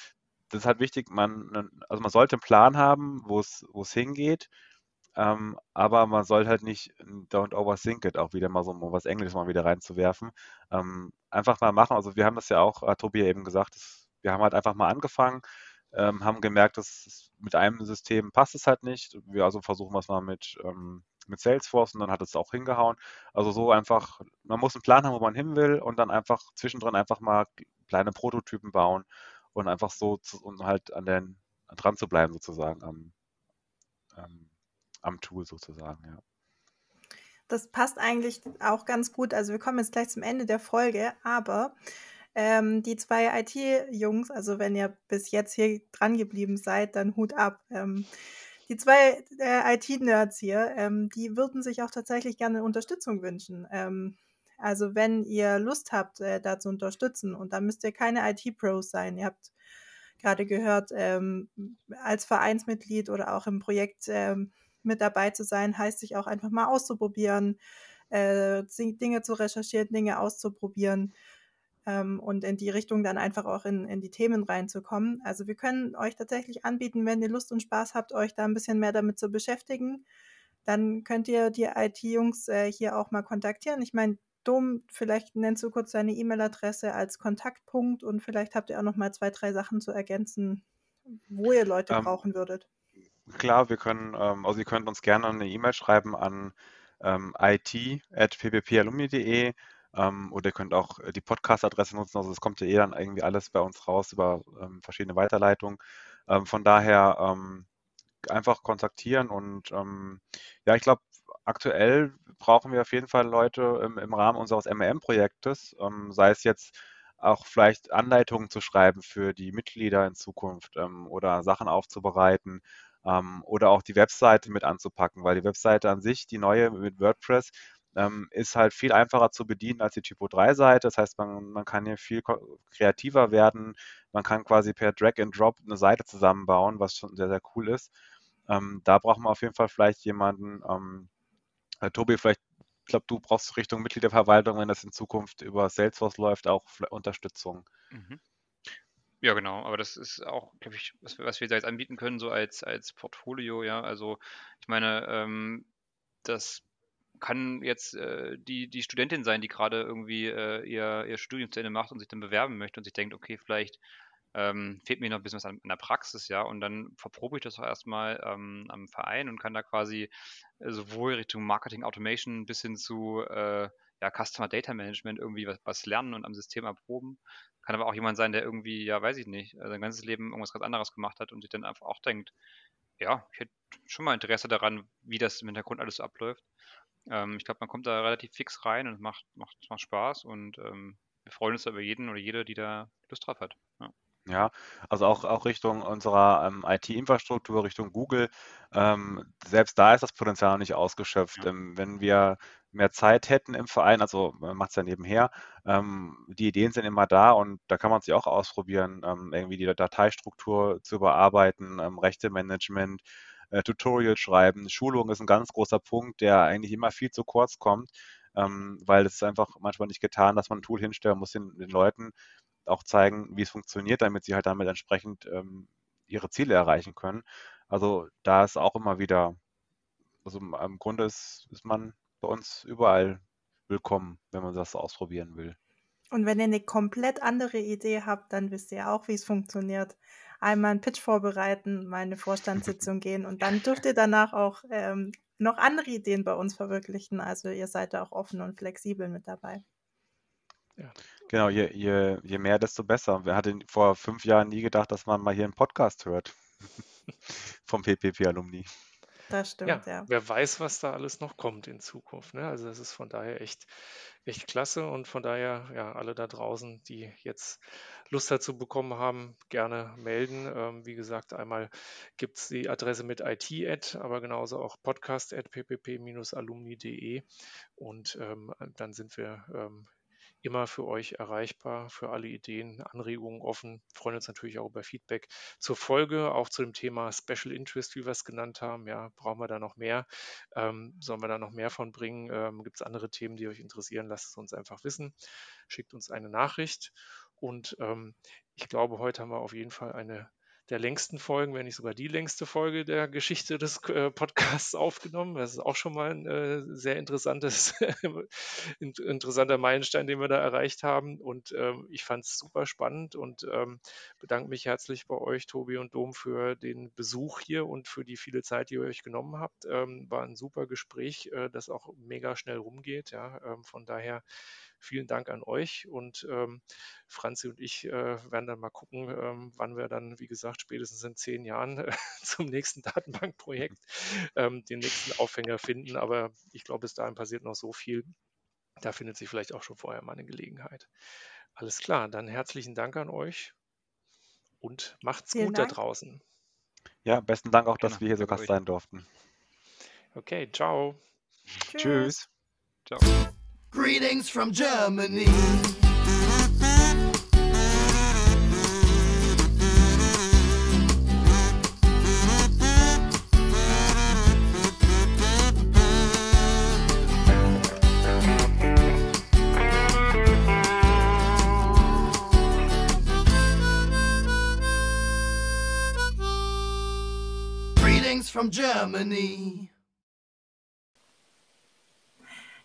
das ist halt wichtig, man, also man sollte einen Plan haben, wo es hingeht ähm, aber man soll halt nicht don't overthink it, auch wieder mal so um was Englisches mal wieder reinzuwerfen. Ähm, einfach mal machen. Also wir haben das ja auch, hat Tobi ja eben gesagt, das, wir haben halt einfach mal angefangen, ähm, haben gemerkt, dass mit einem System passt es halt nicht. Wir also versuchen es mal mit, ähm, mit Salesforce und dann hat es auch hingehauen. Also so einfach, man muss einen Plan haben, wo man hin will und dann einfach zwischendrin einfach mal kleine Prototypen bauen und einfach so zu, und halt an den dran zu bleiben sozusagen am, am, am Tool sozusagen, ja. Das passt eigentlich auch ganz gut. Also wir kommen jetzt gleich zum Ende der Folge, aber ähm, die zwei IT-Jungs, also wenn ihr bis jetzt hier dran geblieben seid, dann Hut ab. Ähm, die zwei äh, IT-Nerds hier, ähm, die würden sich auch tatsächlich gerne Unterstützung wünschen. Ähm, also wenn ihr Lust habt, äh, da zu unterstützen, und da müsst ihr keine IT-Pros sein. Ihr habt gerade gehört, ähm, als Vereinsmitglied oder auch im Projekt ähm, mit dabei zu sein, heißt sich auch einfach mal auszuprobieren, äh, Dinge zu recherchieren, Dinge auszuprobieren ähm, und in die Richtung dann einfach auch in, in die Themen reinzukommen. Also wir können euch tatsächlich anbieten, wenn ihr Lust und Spaß habt, euch da ein bisschen mehr damit zu beschäftigen, dann könnt ihr die IT-Jungs äh, hier auch mal kontaktieren. Ich meine, Dom, vielleicht nennst du kurz deine E-Mail-Adresse als Kontaktpunkt und vielleicht habt ihr auch noch mal zwei, drei Sachen zu ergänzen, wo ihr Leute ähm, brauchen würdet. Klar, wir können, ähm, also ihr könnt uns gerne eine E-Mail schreiben an ähm, it.pppalumni.de ähm, oder ihr könnt auch die Podcast-Adresse nutzen. Also es kommt ja eh dann irgendwie alles bei uns raus über ähm, verschiedene Weiterleitungen. Ähm, von daher ähm, einfach kontaktieren und ähm, ja, ich glaube, aktuell brauchen wir auf jeden Fall Leute im, im Rahmen unseres MM-Projektes, ähm, sei es jetzt auch vielleicht Anleitungen zu schreiben für die Mitglieder in Zukunft oder Sachen aufzubereiten oder auch die Webseite mit anzupacken, weil die Webseite an sich, die neue mit WordPress, ähm, ist halt viel einfacher zu bedienen als die Typo 3 Seite. Das heißt, man, man kann hier viel kreativer werden. Man kann quasi per Drag and Drop eine Seite zusammenbauen, was schon sehr, sehr cool ist. Ähm, da braucht man auf jeden Fall vielleicht jemanden, ähm, äh, Tobi, vielleicht, ich glaube, du brauchst Richtung Mitgliederverwaltung, wenn das in Zukunft über Salesforce läuft, auch Unterstützung. Mhm. Ja, genau, aber das ist auch, glaube ich, was, was, wir da jetzt anbieten können, so als, als Portfolio, ja. Also ich meine, ähm, das kann jetzt äh, die, die Studentin sein, die gerade irgendwie äh, ihr, ihr Studium zu Ende macht und sich dann bewerben möchte und sich denkt, okay, vielleicht ähm, fehlt mir noch ein bisschen was an, an, der Praxis, ja, und dann verprobe ich das auch erstmal ähm, am Verein und kann da quasi äh, sowohl Richtung Marketing Automation bis hin zu äh, ja, Customer Data Management irgendwie was, was lernen und am System erproben. Kann aber auch jemand sein, der irgendwie, ja, weiß ich nicht, äh, sein ganzes Leben irgendwas ganz anderes gemacht hat und sich dann einfach auch denkt, ja, ich hätte schon mal Interesse daran, wie das im Hintergrund alles so abläuft. Ähm, ich glaube, man kommt da relativ fix rein und es macht, macht, macht Spaß und ähm, wir freuen uns über jeden oder jede, die da Lust drauf hat. Ja. Ja, also auch, auch Richtung unserer ähm, IT-Infrastruktur, Richtung Google. Ähm, selbst da ist das Potenzial noch nicht ausgeschöpft. Ja. Ähm, wenn wir mehr Zeit hätten im Verein, also man macht es ja nebenher, ähm, die Ideen sind immer da und da kann man sich auch ausprobieren, ähm, irgendwie die Dateistruktur zu überarbeiten, ähm, Rechte-Management, äh, Tutorial schreiben. Schulung ist ein ganz großer Punkt, der eigentlich immer viel zu kurz kommt, ähm, weil es einfach manchmal nicht getan, dass man ein Tool hinstellt, muss den, den Leuten auch zeigen, wie es funktioniert, damit sie halt damit entsprechend ähm, ihre Ziele erreichen können. Also da ist auch immer wieder, also im Grunde ist, ist man bei uns überall willkommen, wenn man das ausprobieren will. Und wenn ihr eine komplett andere Idee habt, dann wisst ihr auch, wie es funktioniert einmal einen Pitch vorbereiten, mal eine Vorstandssitzung gehen und dann dürft ihr danach auch ähm, noch andere Ideen bei uns verwirklichen. Also ihr seid da auch offen und flexibel mit dabei. Ja. Genau, je, je, je mehr, desto besser. Wer hatte vor fünf Jahren nie gedacht, dass man mal hier einen Podcast hört vom PPP-Alumni. Das stimmt, ja, ja. Wer weiß, was da alles noch kommt in Zukunft. Ne? Also es ist von daher echt, echt klasse und von daher, ja, alle da draußen, die jetzt Lust dazu bekommen haben, gerne melden. Ähm, wie gesagt, einmal gibt es die Adresse mit IT-Ad, aber genauso auch podcast.ppp-alumni.de und ähm, dann sind wir ähm, immer für euch erreichbar, für alle Ideen, Anregungen offen. Wir freuen uns natürlich auch über Feedback zur Folge, auch zu dem Thema Special Interest, wie wir es genannt haben. Ja, brauchen wir da noch mehr? Ähm, sollen wir da noch mehr von bringen? Ähm, Gibt es andere Themen, die euch interessieren? Lasst es uns einfach wissen. Schickt uns eine Nachricht. Und ähm, ich glaube, heute haben wir auf jeden Fall eine der längsten Folgen, wenn nicht sogar die längste Folge der Geschichte des äh, Podcasts aufgenommen. Das ist auch schon mal ein äh, sehr interessantes, interessanter Meilenstein, den wir da erreicht haben. Und ähm, ich fand es super spannend und ähm, bedanke mich herzlich bei euch, Tobi und Dom, für den Besuch hier und für die viele Zeit, die ihr euch genommen habt. Ähm, war ein super Gespräch, äh, das auch mega schnell rumgeht. Von daher vielen Dank an euch und ähm, Franzi und ich äh, werden dann mal gucken, ähm, wann wir dann, wie gesagt, spätestens in zehn Jahren äh, zum nächsten Datenbankprojekt ähm, den nächsten Aufhänger finden. Aber ich glaube, bis dahin passiert noch so viel. Da findet sich vielleicht auch schon vorher mal eine Gelegenheit. Alles klar, dann herzlichen Dank an euch und macht's Vielen gut Dank. da draußen. Ja, besten Dank auch, dass genau, wir hier so Gast sein durften. Okay, ciao. Tschüss. Ciao. Greetings from Germany. Greetings from Germany.